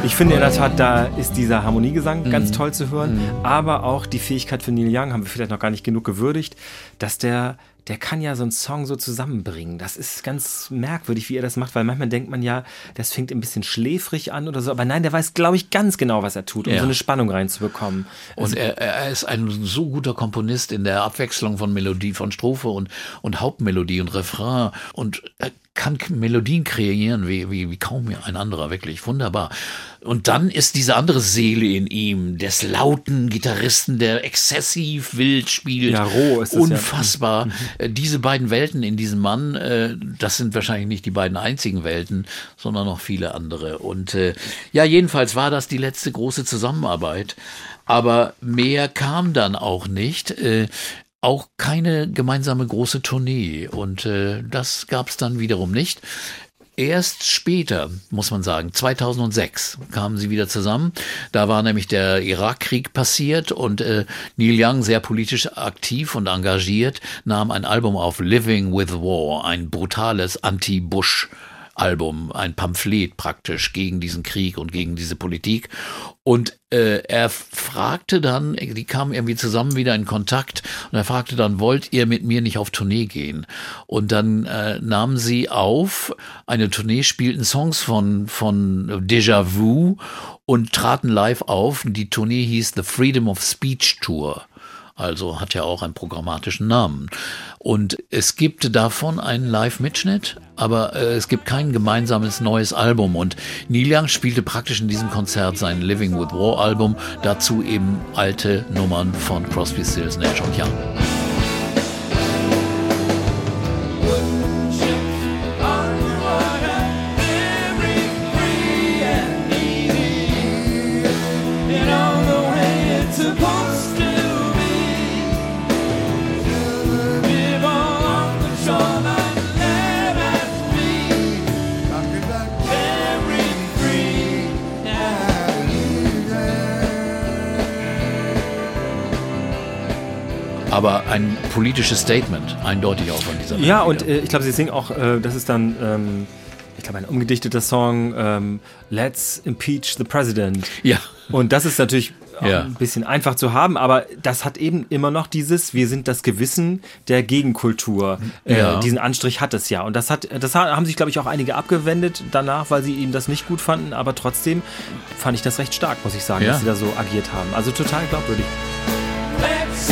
Ich finde in der Tat, da ist dieser Harmoniegesang Mhm. ganz toll zu hören, aber auch die Fähigkeit für Neil Young haben wir vielleicht noch gar nicht genug gewürdigt, dass der der kann ja so einen Song so zusammenbringen. Das ist ganz merkwürdig, wie er das macht, weil manchmal denkt man ja, das fängt ein bisschen schläfrig an oder so, aber nein, der weiß, glaube ich, ganz genau, was er tut, um Ja. so eine Spannung reinzubekommen. Und er, er ist ein so guter Komponist in der Abwechslung von Melodie, von Strophe und, und Hauptmelodie und Refrain. Und er kann Melodien kreieren wie, wie, wie kaum ein anderer, wirklich wunderbar. Und dann ist diese andere Seele in ihm, des lauten Gitarristen, der exzessiv wild spielt. Ja, roh ist das ja. Unfassbar. Äh, Diese beiden Welten in diesem Mann, äh, das sind wahrscheinlich nicht die beiden einzigen Welten, sondern noch viele andere. Und äh, ja, jedenfalls war das die letzte große Zusammenarbeit. Aber mehr kam dann auch nicht. Auch keine gemeinsame große Tournee. Und äh, das gab es dann wiederum nicht. Erst später, muss man sagen, 2006 kamen sie wieder zusammen. Da war nämlich der Irakkrieg passiert und äh, Neil Young, sehr politisch aktiv und engagiert, nahm ein Album auf Living with War, ein brutales Anti-Bush. Album, ein Pamphlet praktisch gegen diesen Krieg und gegen diese Politik. Und äh, er fragte dann, die kamen irgendwie zusammen wieder in Kontakt und er fragte dann, wollt ihr mit mir nicht auf Tournee gehen? Und dann äh, nahmen sie auf eine Tournee, spielten Songs von, von Déjà Vu und traten live auf. Die Tournee hieß The Freedom of Speech Tour. Also hat ja auch einen programmatischen Namen. Und es gibt davon einen Live-Mitschnitt, aber äh, es gibt kein gemeinsames neues Album. Und Neil Young spielte praktisch in diesem Konzert sein Living with War Album, dazu eben alte Nummern von Crosby, Stills, Nash und Young. Aber ein politisches Statement, eindeutig auch von dieser Ja, Band und äh, ich glaube, sie singen auch, äh, das ist dann, ähm, ich glaube, ein umgedichteter Song, ähm, Let's Impeach the President. ja. Und das ist natürlich auch Ja. ein bisschen einfach zu haben, aber das hat eben immer noch dieses, wir sind das Gewissen der Gegenkultur. Äh, Ja. diesen Anstrich hat es ja. Und das hat, das ha- haben sich, glaube ich, auch einige abgewendet danach, weil sie ihm das nicht gut fanden. Aber trotzdem fand ich das recht stark, muss ich sagen, Ja. dass sie da so agiert haben. Also total glaubwürdig. Let's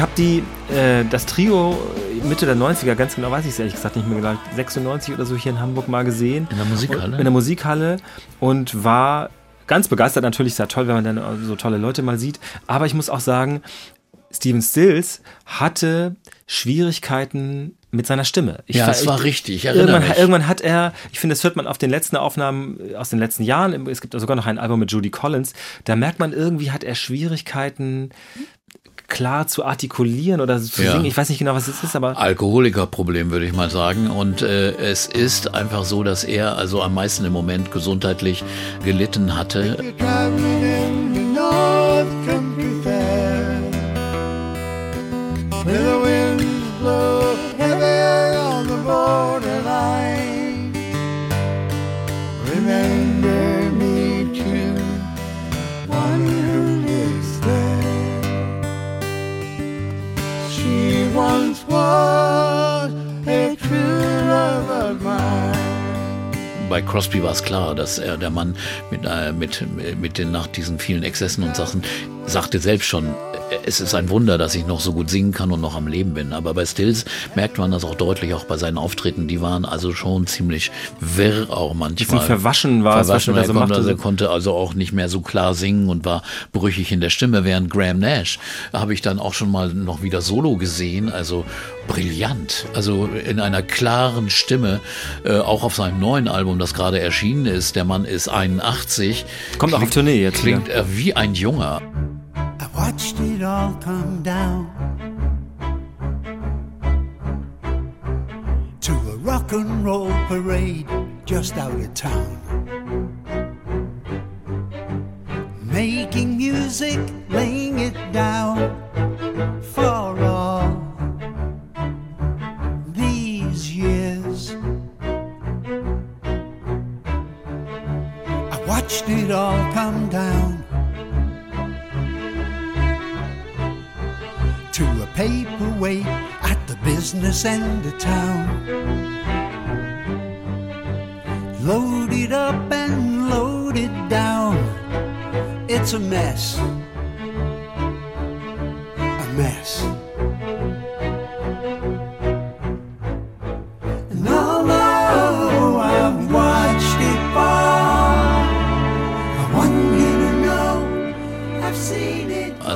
Ich habe die, äh, das Trio Mitte der 90er, ganz genau weiß ich es ehrlich gesagt nicht mehr genau, 96 oder so hier in Hamburg mal gesehen. In der Musikhalle? In der Musikhalle und war ganz begeistert. Natürlich ist ja toll, wenn man dann so tolle Leute mal sieht. Aber ich muss auch sagen, Steven Stills hatte Schwierigkeiten mit seiner Stimme. Ich Ja, es war richtig, irgendwann, irgendwann hat er, ich finde, das hört man auf den letzten Aufnahmen aus den letzten Jahren, es gibt sogar noch ein Album mit Judy Collins, da merkt man irgendwie, hat er Schwierigkeiten klar zu artikulieren oder zu Ja. singen. Ich weiß nicht genau, was es ist, aber Alkoholikerproblem, würde ich mal sagen. Und äh, es ist einfach so, dass er also am meisten im Moment gesundheitlich gelitten hatte. You're Crosby war es klar, dass er der Mann mit, äh, mit, mit den nach diesen vielen Exzessen und Sachen sagte selbst schon, es ist ein Wunder, dass ich noch so gut singen kann und noch am Leben bin. Aber bei Stills merkt man das auch deutlich, auch bei seinen Auftritten. Die waren also schon ziemlich wirr auch manchmal. verwaschen war es, was verwaschen, er da er so konnte, also er konnte also auch nicht mehr so klar singen und war brüchig in der Stimme. Während Graham Nash habe ich dann auch schon mal noch wieder Solo gesehen. Also brillant. Also in einer klaren Stimme, äh, auch auf seinem neuen Album, das gerade erschienen ist. Der Mann ist 81. Kommt auch auf Tournee jetzt Klingt er wie ein Junger. Watched it all come down to a rock and roll parade just out of town. Making music, laying it down for all these years. I watched it all come down paperweight at the business end of town. Loaded up and loaded down. It's a mess. A mess.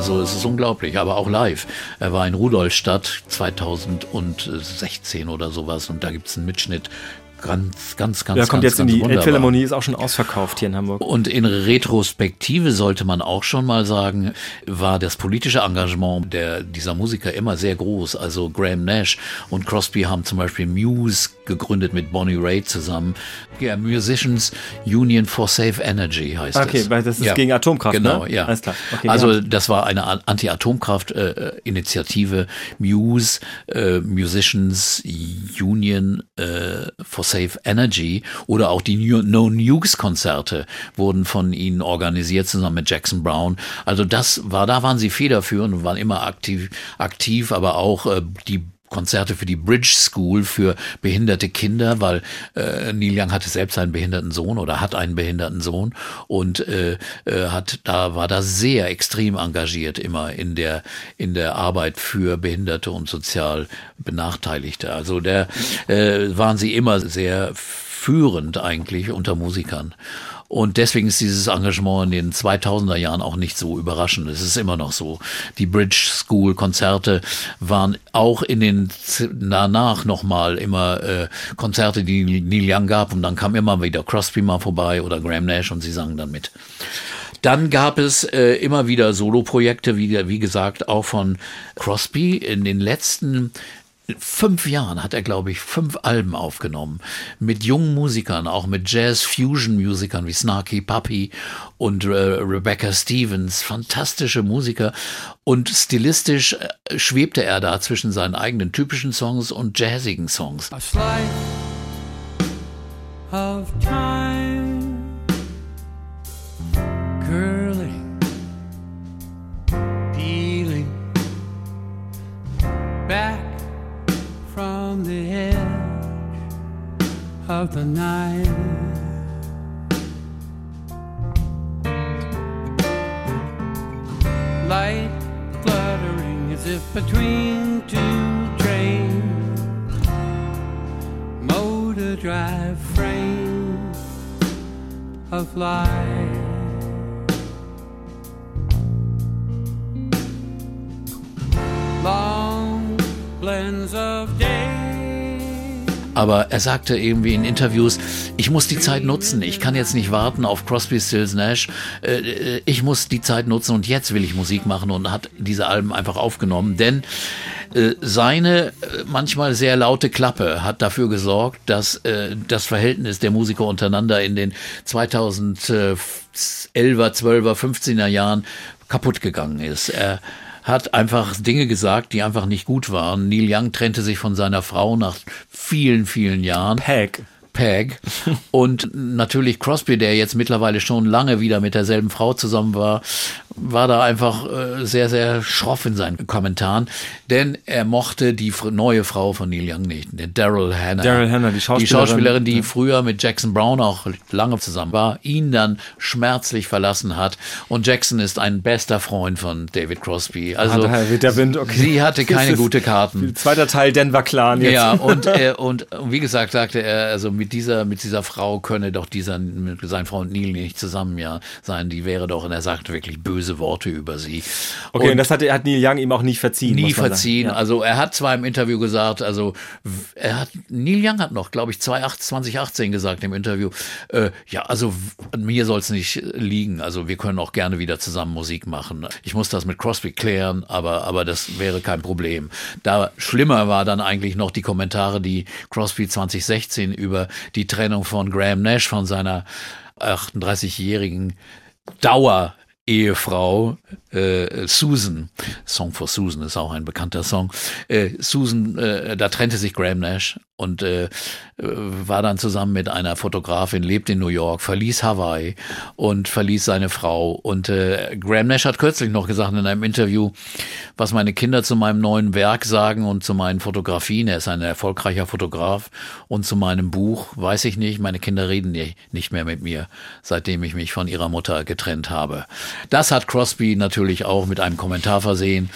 Also es ist unglaublich, aber auch live. Er war in Rudolstadt 2016 oder sowas und da gibt es einen Mitschnitt. Ganz, ganz, ganz, Ja, kommt ganz, jetzt in ganz die wunderbar. Elbphilharmonie, ist auch schon ausverkauft hier in Hamburg. Und in Retrospektive sollte man auch schon mal sagen, war das politische Engagement der, dieser Musiker immer sehr groß. Also Graham Nash und Crosby haben zum Beispiel Muse gegründet mit Bonnie Raitt zusammen. Ja, Musicians Union for Safe Energy heißt Okay, es. weil das ist gegen Atomkraft, Genau, ne? ja. Alles klar. Okay, also ja. das war eine An- Anti-Atomkraft-Initiative, Muse, äh, Musicians Union äh, for Safe Energy oder auch die New- No Nukes Konzerte wurden von ihnen organisiert zusammen mit Jackson Brown. Also das war, da waren sie federführend und waren immer aktiv, aktiv, aber auch äh, die Konzerte für die Bridge School für behinderte Kinder, weil äh, Neil Young hatte selbst einen behinderten Sohn oder hat einen behinderten Sohn und äh, äh, hat da war da sehr extrem engagiert immer in der in der Arbeit für Behinderte und sozial Benachteiligte. Also der äh, waren sie immer sehr führend eigentlich unter Musikern. Und deswegen ist dieses Engagement in den 2000er Jahren auch nicht so überraschend. Es ist immer noch so. Die Bridge School Konzerte waren auch in den danach nochmal immer äh, Konzerte, die Neil Young gab und dann kam immer wieder Crosby mal vorbei oder Graham Nash und sie sangen dann mit. Dann gab es äh, immer wieder Soloprojekte, wie, wie gesagt, auch von Crosby. In den letzten fünf Jahren hat er, glaube ich, fünf Alben aufgenommen. Mit jungen Musikern, auch mit Jazz-Fusion-Musikern wie Snarky Puppy und äh, Rebecca Stevens. Fantastische Musiker. Und stilistisch äh, schwebte er da zwischen seinen eigenen typischen Songs und jazzigen Songs. a slice of time curling, peeling back from the edge of the night. Light fluttering as if between two trains motor drive frame of light. Aber er sagte irgendwie in Interviews, ich muss die Zeit nutzen. Ich kann jetzt nicht warten auf Crosby, Stills, Nash. Äh, äh, Ich muss die Zeit nutzen und jetzt will ich Musik machen und hat diese Alben einfach aufgenommen. Denn äh, seine manchmal sehr laute Klappe hat dafür gesorgt, dass das Verhältnis der Musiker untereinander in den 2011er, 12er, 15er Jahren kaputt gegangen ist. Er hat einfach Dinge gesagt, die einfach nicht gut waren. Neil Young trennte sich von seiner Frau nach vielen, vielen Jahren. Peg. Peg. Und natürlich Crosby, der jetzt mittlerweile schon lange wieder mit derselben Frau zusammen war, war da einfach äh, sehr, sehr schroff in seinen Kommentaren. Denn er mochte die neue Frau von Neil Young nicht, den Daryl Hannah. Daryl Hannah, die Die Schauspielerin. Schauspielerin, die Ja. früher mit Jackson Brown auch lange zusammen war, ihn dann schmerzlich verlassen hat. Und Jackson ist ein bester Freund von David Crosby. Also Ah, daher der Wind, okay. sie hatte keine gute Karten. Zweiter Teil Denver Clan jetzt. Ja, und, äh, und, und wie gesagt, sagte er, also mit dieser, mit dieser Frau könne doch dieser, mit sein Freund Neil nicht zusammen ja sein, die wäre doch, und er sagte wirklich böse Worte über sie. Okay, und, das hat, hat Neil Young ihm auch nicht verziehen. Nie verziehen. Ja. Also er hat zwar im Interview gesagt, also er hat Neil Young hat noch, glaube ich, 2018 gesagt im Interview, äh, ja, also mir soll es nicht liegen. Also wir können auch gerne wieder zusammen Musik machen. Ich muss das mit Crosby klären, aber aber das wäre kein Problem. Da schlimmer war dann eigentlich noch die Kommentare, die Crosby 2016 über die Trennung von Graham Nash von seiner 38-jährigen Dauer Ehefrau äh, Susan, Song for Susan ist auch ein bekannter Song. Äh, Susan, äh, da trennte sich Graham Nash und äh, war dann zusammen mit einer Fotografin, lebt in New York, verließ Hawaii und verließ seine Frau. Und äh, Graham Nash hat kürzlich noch gesagt in einem Interview, was meine Kinder zu meinem neuen Werk sagen und zu meinen Fotografien. Er ist ein erfolgreicher Fotograf und zu meinem Buch weiß ich nicht. Meine Kinder reden nicht mehr mit mir, seitdem ich mich von ihrer Mutter getrennt habe. Das hat Crosby natürlich auch mit einem Kommentar versehen.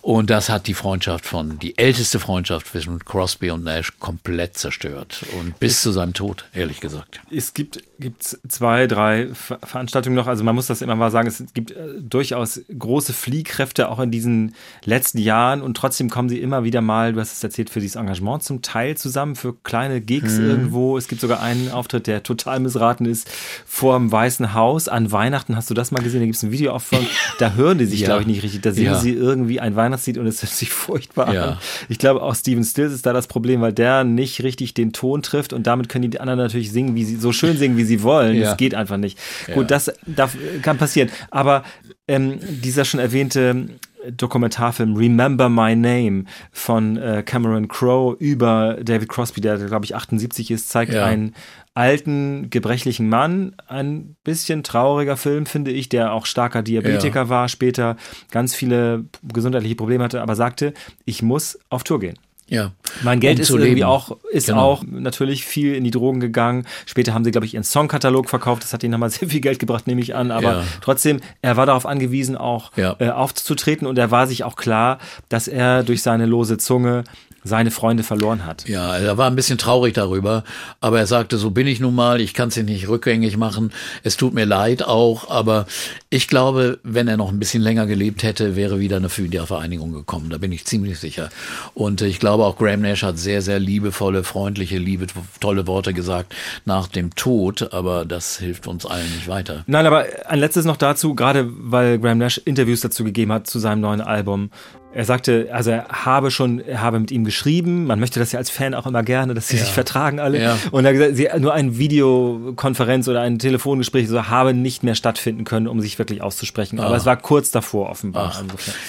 Und das hat die Freundschaft von, die älteste Freundschaft zwischen Crosby und Nash komplett zerstört. Und bis zu seinem Tod, ehrlich gesagt. Es gibt, gibt zwei, drei Ver Veranstaltungen noch. Also man muss das immer mal sagen, es gibt äh, durchaus große Fliehkräfte auch in diesen letzten Jahren und trotzdem kommen sie immer wieder mal, du hast es erzählt, für dieses Engagement zum Teil zusammen, für kleine Gigs mhm. irgendwo. Es gibt sogar einen Auftritt, der total missraten ist, vor dem Weißen Haus an Weihnachten. Hast du das mal gesehen? Da gibt es ein Video auch von, da hören die sich, ja. glaube ich, nicht richtig. Da sehen ja. sie irgendwie ein Weihnachtslied sieht und es hört sich furchtbar ja. an. Ich glaube, auch Steven Stills ist da das Problem, weil der nicht richtig den Ton trifft und damit können die anderen natürlich singen, wie sie, so schön singen, wie sie wollen. Ja. Das geht einfach nicht. Ja. Gut, das darf, kann passieren. Aber ähm, dieser schon erwähnte Dokumentarfilm Remember My Name von äh, Cameron Crowe über David Crosby, der glaube ich 78 ist, zeigt ja. einen alten, gebrechlichen Mann. Ein bisschen trauriger Film, finde ich, der auch starker Diabetiker ja. war, später ganz viele gesundheitliche Probleme hatte, aber sagte, ich muss auf Tour gehen. Ja. Mein Geld um ist irgendwie leben. auch, ist genau. auch natürlich viel in die Drogen gegangen. Später haben sie, glaube ich, ihren Songkatalog verkauft. Das hat ihnen nochmal sehr viel Geld gebracht, nehme ich an. Aber ja. trotzdem, er war darauf angewiesen, auch ja. äh, aufzutreten und er war sich auch klar, dass er durch seine lose Zunge seine Freunde verloren hat. Ja, er war ein bisschen traurig darüber, aber er sagte, so bin ich nun mal, ich kann es nicht rückgängig machen, es tut mir leid auch, aber ich glaube, wenn er noch ein bisschen länger gelebt hätte, wäre wieder eine Wiedervereinigung gekommen, da bin ich ziemlich sicher. Und ich glaube auch Graham Nash hat sehr, sehr liebevolle, freundliche, liebe, tolle Worte gesagt nach dem Tod, aber das hilft uns allen nicht weiter. Nein, aber ein letztes noch dazu, gerade weil Graham Nash Interviews dazu gegeben hat zu seinem neuen Album. Er sagte, also er habe schon, er habe mit ihm geschrieben. Man möchte das ja als Fan auch immer gerne, dass sie ja. sich vertragen alle. Ja. Und er hat gesagt, sie, nur eine Videokonferenz oder ein Telefongespräch so habe nicht mehr stattfinden können, um sich wirklich auszusprechen. Ah. Aber es war kurz davor offenbar.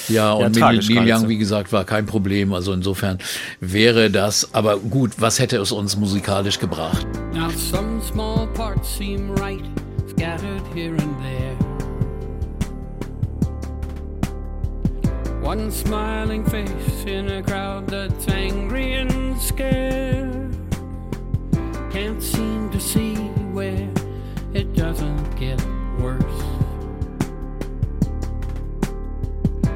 Ja, und ja, mit Neil Young, wie gesagt, war kein Problem. Also insofern wäre das, aber gut, was hätte es uns musikalisch gebracht? Now some small parts seem right, scattered here and there. One smiling face in a crowd that's angry and scared. Can't seem to see where it doesn't get worse.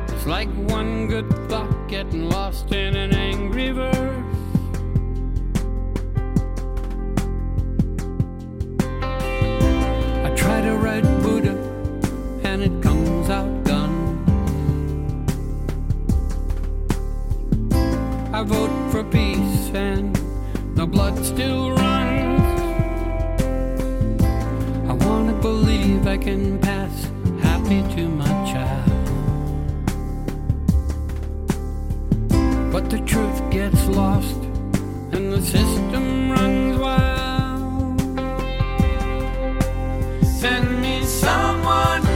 It's like one good thought getting lost in an angry verse. I try to write I vote for peace and the blood still runs. I wanna believe I can pass happy to my child. But the truth gets lost and the system runs wild. Send me someone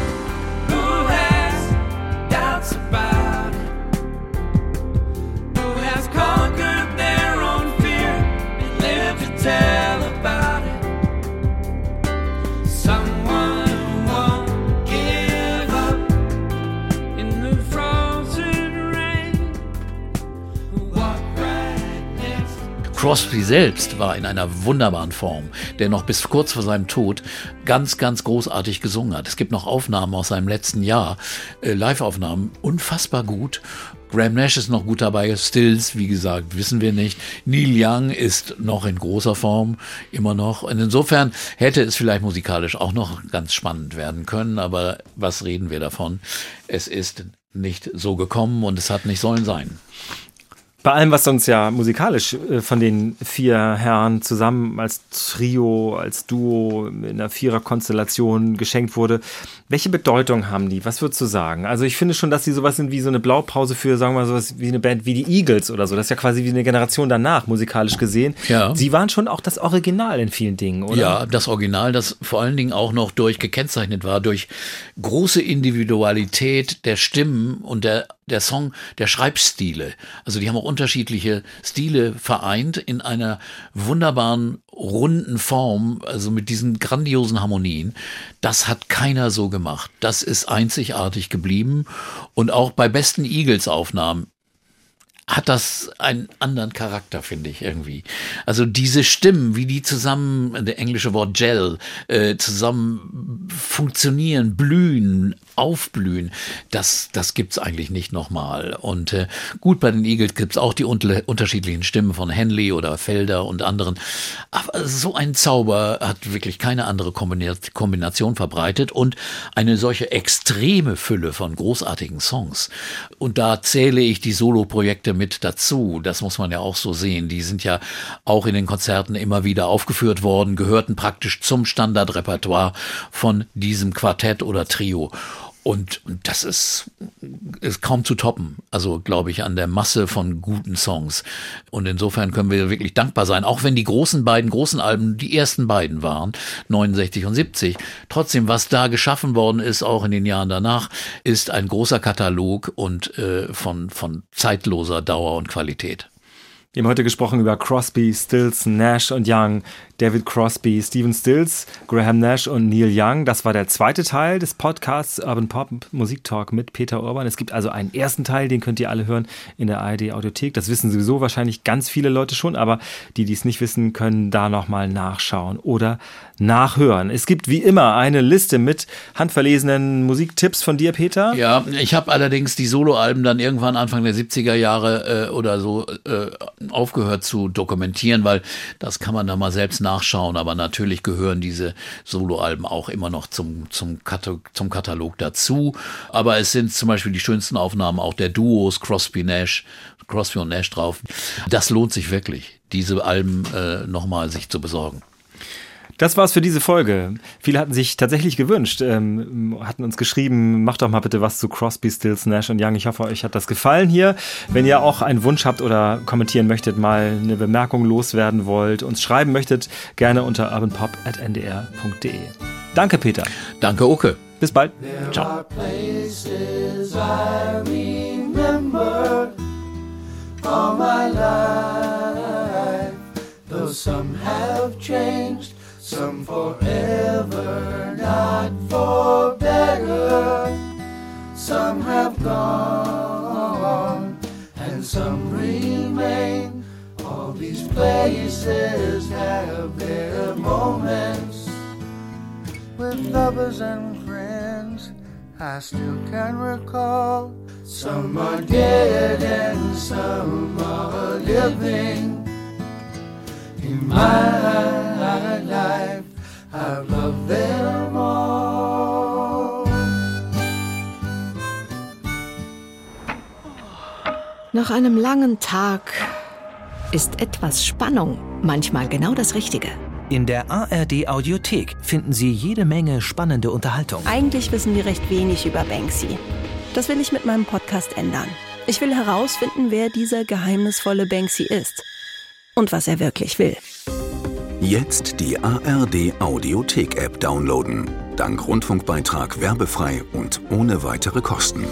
Crosby selbst war in einer wunderbaren Form, der noch bis kurz vor seinem Tod ganz, ganz großartig gesungen hat. Es gibt noch Aufnahmen aus seinem letzten Jahr, äh, Live-Aufnahmen, unfassbar gut. Graham Nash ist noch gut dabei, Stills, wie gesagt, wissen wir nicht. Neil Young ist noch in großer Form, immer noch. Und insofern hätte es vielleicht musikalisch auch noch ganz spannend werden können, aber was reden wir davon? Es ist nicht so gekommen und es hat nicht sollen sein bei allem, was uns ja musikalisch äh, von den vier Herren zusammen als Trio, als Duo in einer Viererkonstellation geschenkt wurde, welche Bedeutung haben die? Was würdest du sagen? Also ich finde schon, dass sie sowas sind wie so eine Blaupause für, sagen wir mal, sowas wie eine Band wie die Eagles oder so. Das ist ja quasi wie eine Generation danach, musikalisch gesehen. Ja. Sie waren schon auch das Original in vielen Dingen, oder? Ja, das Original, das vor allen Dingen auch noch durch gekennzeichnet war, durch große Individualität der Stimmen und der der Song der Schreibstile. Also die haben auch unterschiedliche Stile vereint in einer wunderbaren runden Form, also mit diesen grandiosen Harmonien. Das hat keiner so gemacht. Das ist einzigartig geblieben und auch bei besten Eagles Aufnahmen hat das einen anderen Charakter, finde ich irgendwie. Also diese Stimmen, wie die zusammen, der englische Wort Gel, äh, zusammen funktionieren, blühen, aufblühen, das, das gibt's eigentlich nicht nochmal. Und äh, gut, bei den Eagles gibt's auch die unter unterschiedlichen Stimmen von Henley oder Felder und anderen. Aber so ein Zauber hat wirklich keine andere Kombination verbreitet und eine solche extreme Fülle von großartigen Songs. Und da zähle ich die Solo-Projekte mit dazu. Das muss man ja auch so sehen. Die sind ja auch in den Konzerten immer wieder aufgeführt worden, gehörten praktisch zum Standardrepertoire von diesem Quartett oder Trio. Und das ist, ist kaum zu toppen. Also glaube ich an der Masse von guten Songs. Und insofern können wir wirklich dankbar sein, auch wenn die großen beiden großen Alben die ersten beiden waren, 69 und 70. Trotzdem, was da geschaffen worden ist, auch in den Jahren danach, ist ein großer Katalog und äh, von, von zeitloser Dauer und Qualität. Wir haben heute gesprochen über Crosby, Stills, Nash und Young, David Crosby, Stephen Stills, Graham Nash und Neil Young. Das war der zweite Teil des Podcasts Urban Pop Musik Talk mit Peter Urban. Es gibt also einen ersten Teil, den könnt ihr alle hören in der ARD Audiothek. Das wissen sowieso wahrscheinlich ganz viele Leute schon, aber die, die es nicht wissen, können da nochmal nachschauen oder nachhören. Es gibt wie immer eine Liste mit handverlesenen Musiktipps von dir, Peter. Ja, ich habe allerdings die Soloalben dann irgendwann Anfang der 70er Jahre äh, oder so äh, aufgehört zu dokumentieren, weil das kann man da mal selbst nachschauen, aber natürlich gehören diese Soloalben auch immer noch zum, zum, Katalog, zum Katalog dazu. Aber es sind zum Beispiel die schönsten Aufnahmen auch der Duos Crosby Nash, Crosby und Nash drauf. Das lohnt sich wirklich, diese Alben äh, nochmal sich zu besorgen. Das war's für diese Folge. Viele hatten sich tatsächlich gewünscht, ähm, hatten uns geschrieben, macht doch mal bitte was zu Crosby, Stills, Nash und Young. Ich hoffe, euch hat das gefallen hier. Wenn ihr auch einen Wunsch habt oder kommentieren möchtet, mal eine Bemerkung loswerden wollt, uns schreiben möchtet, gerne unter urbanpop.ndr.de. Danke, Peter. Danke, Oke. Bis bald. There Ciao. some have changed, some forever, not for better. Some have gone, and some remain. All these places have their moments with lovers and friends I still can recall. Some are dead and some are living. In my life, I've loved them all. Nach einem langen Tag ist etwas Spannung manchmal genau das Richtige. In der ARD Audiothek finden Sie jede Menge spannende Unterhaltung. Eigentlich wissen wir recht wenig über Banksy. Das will ich mit meinem Podcast ändern. Ich will herausfinden, wer dieser geheimnisvolle Banksy ist und was er wirklich will. Jetzt die ARD Audiothek App downloaden. Dank Rundfunkbeitrag werbefrei und ohne weitere Kosten.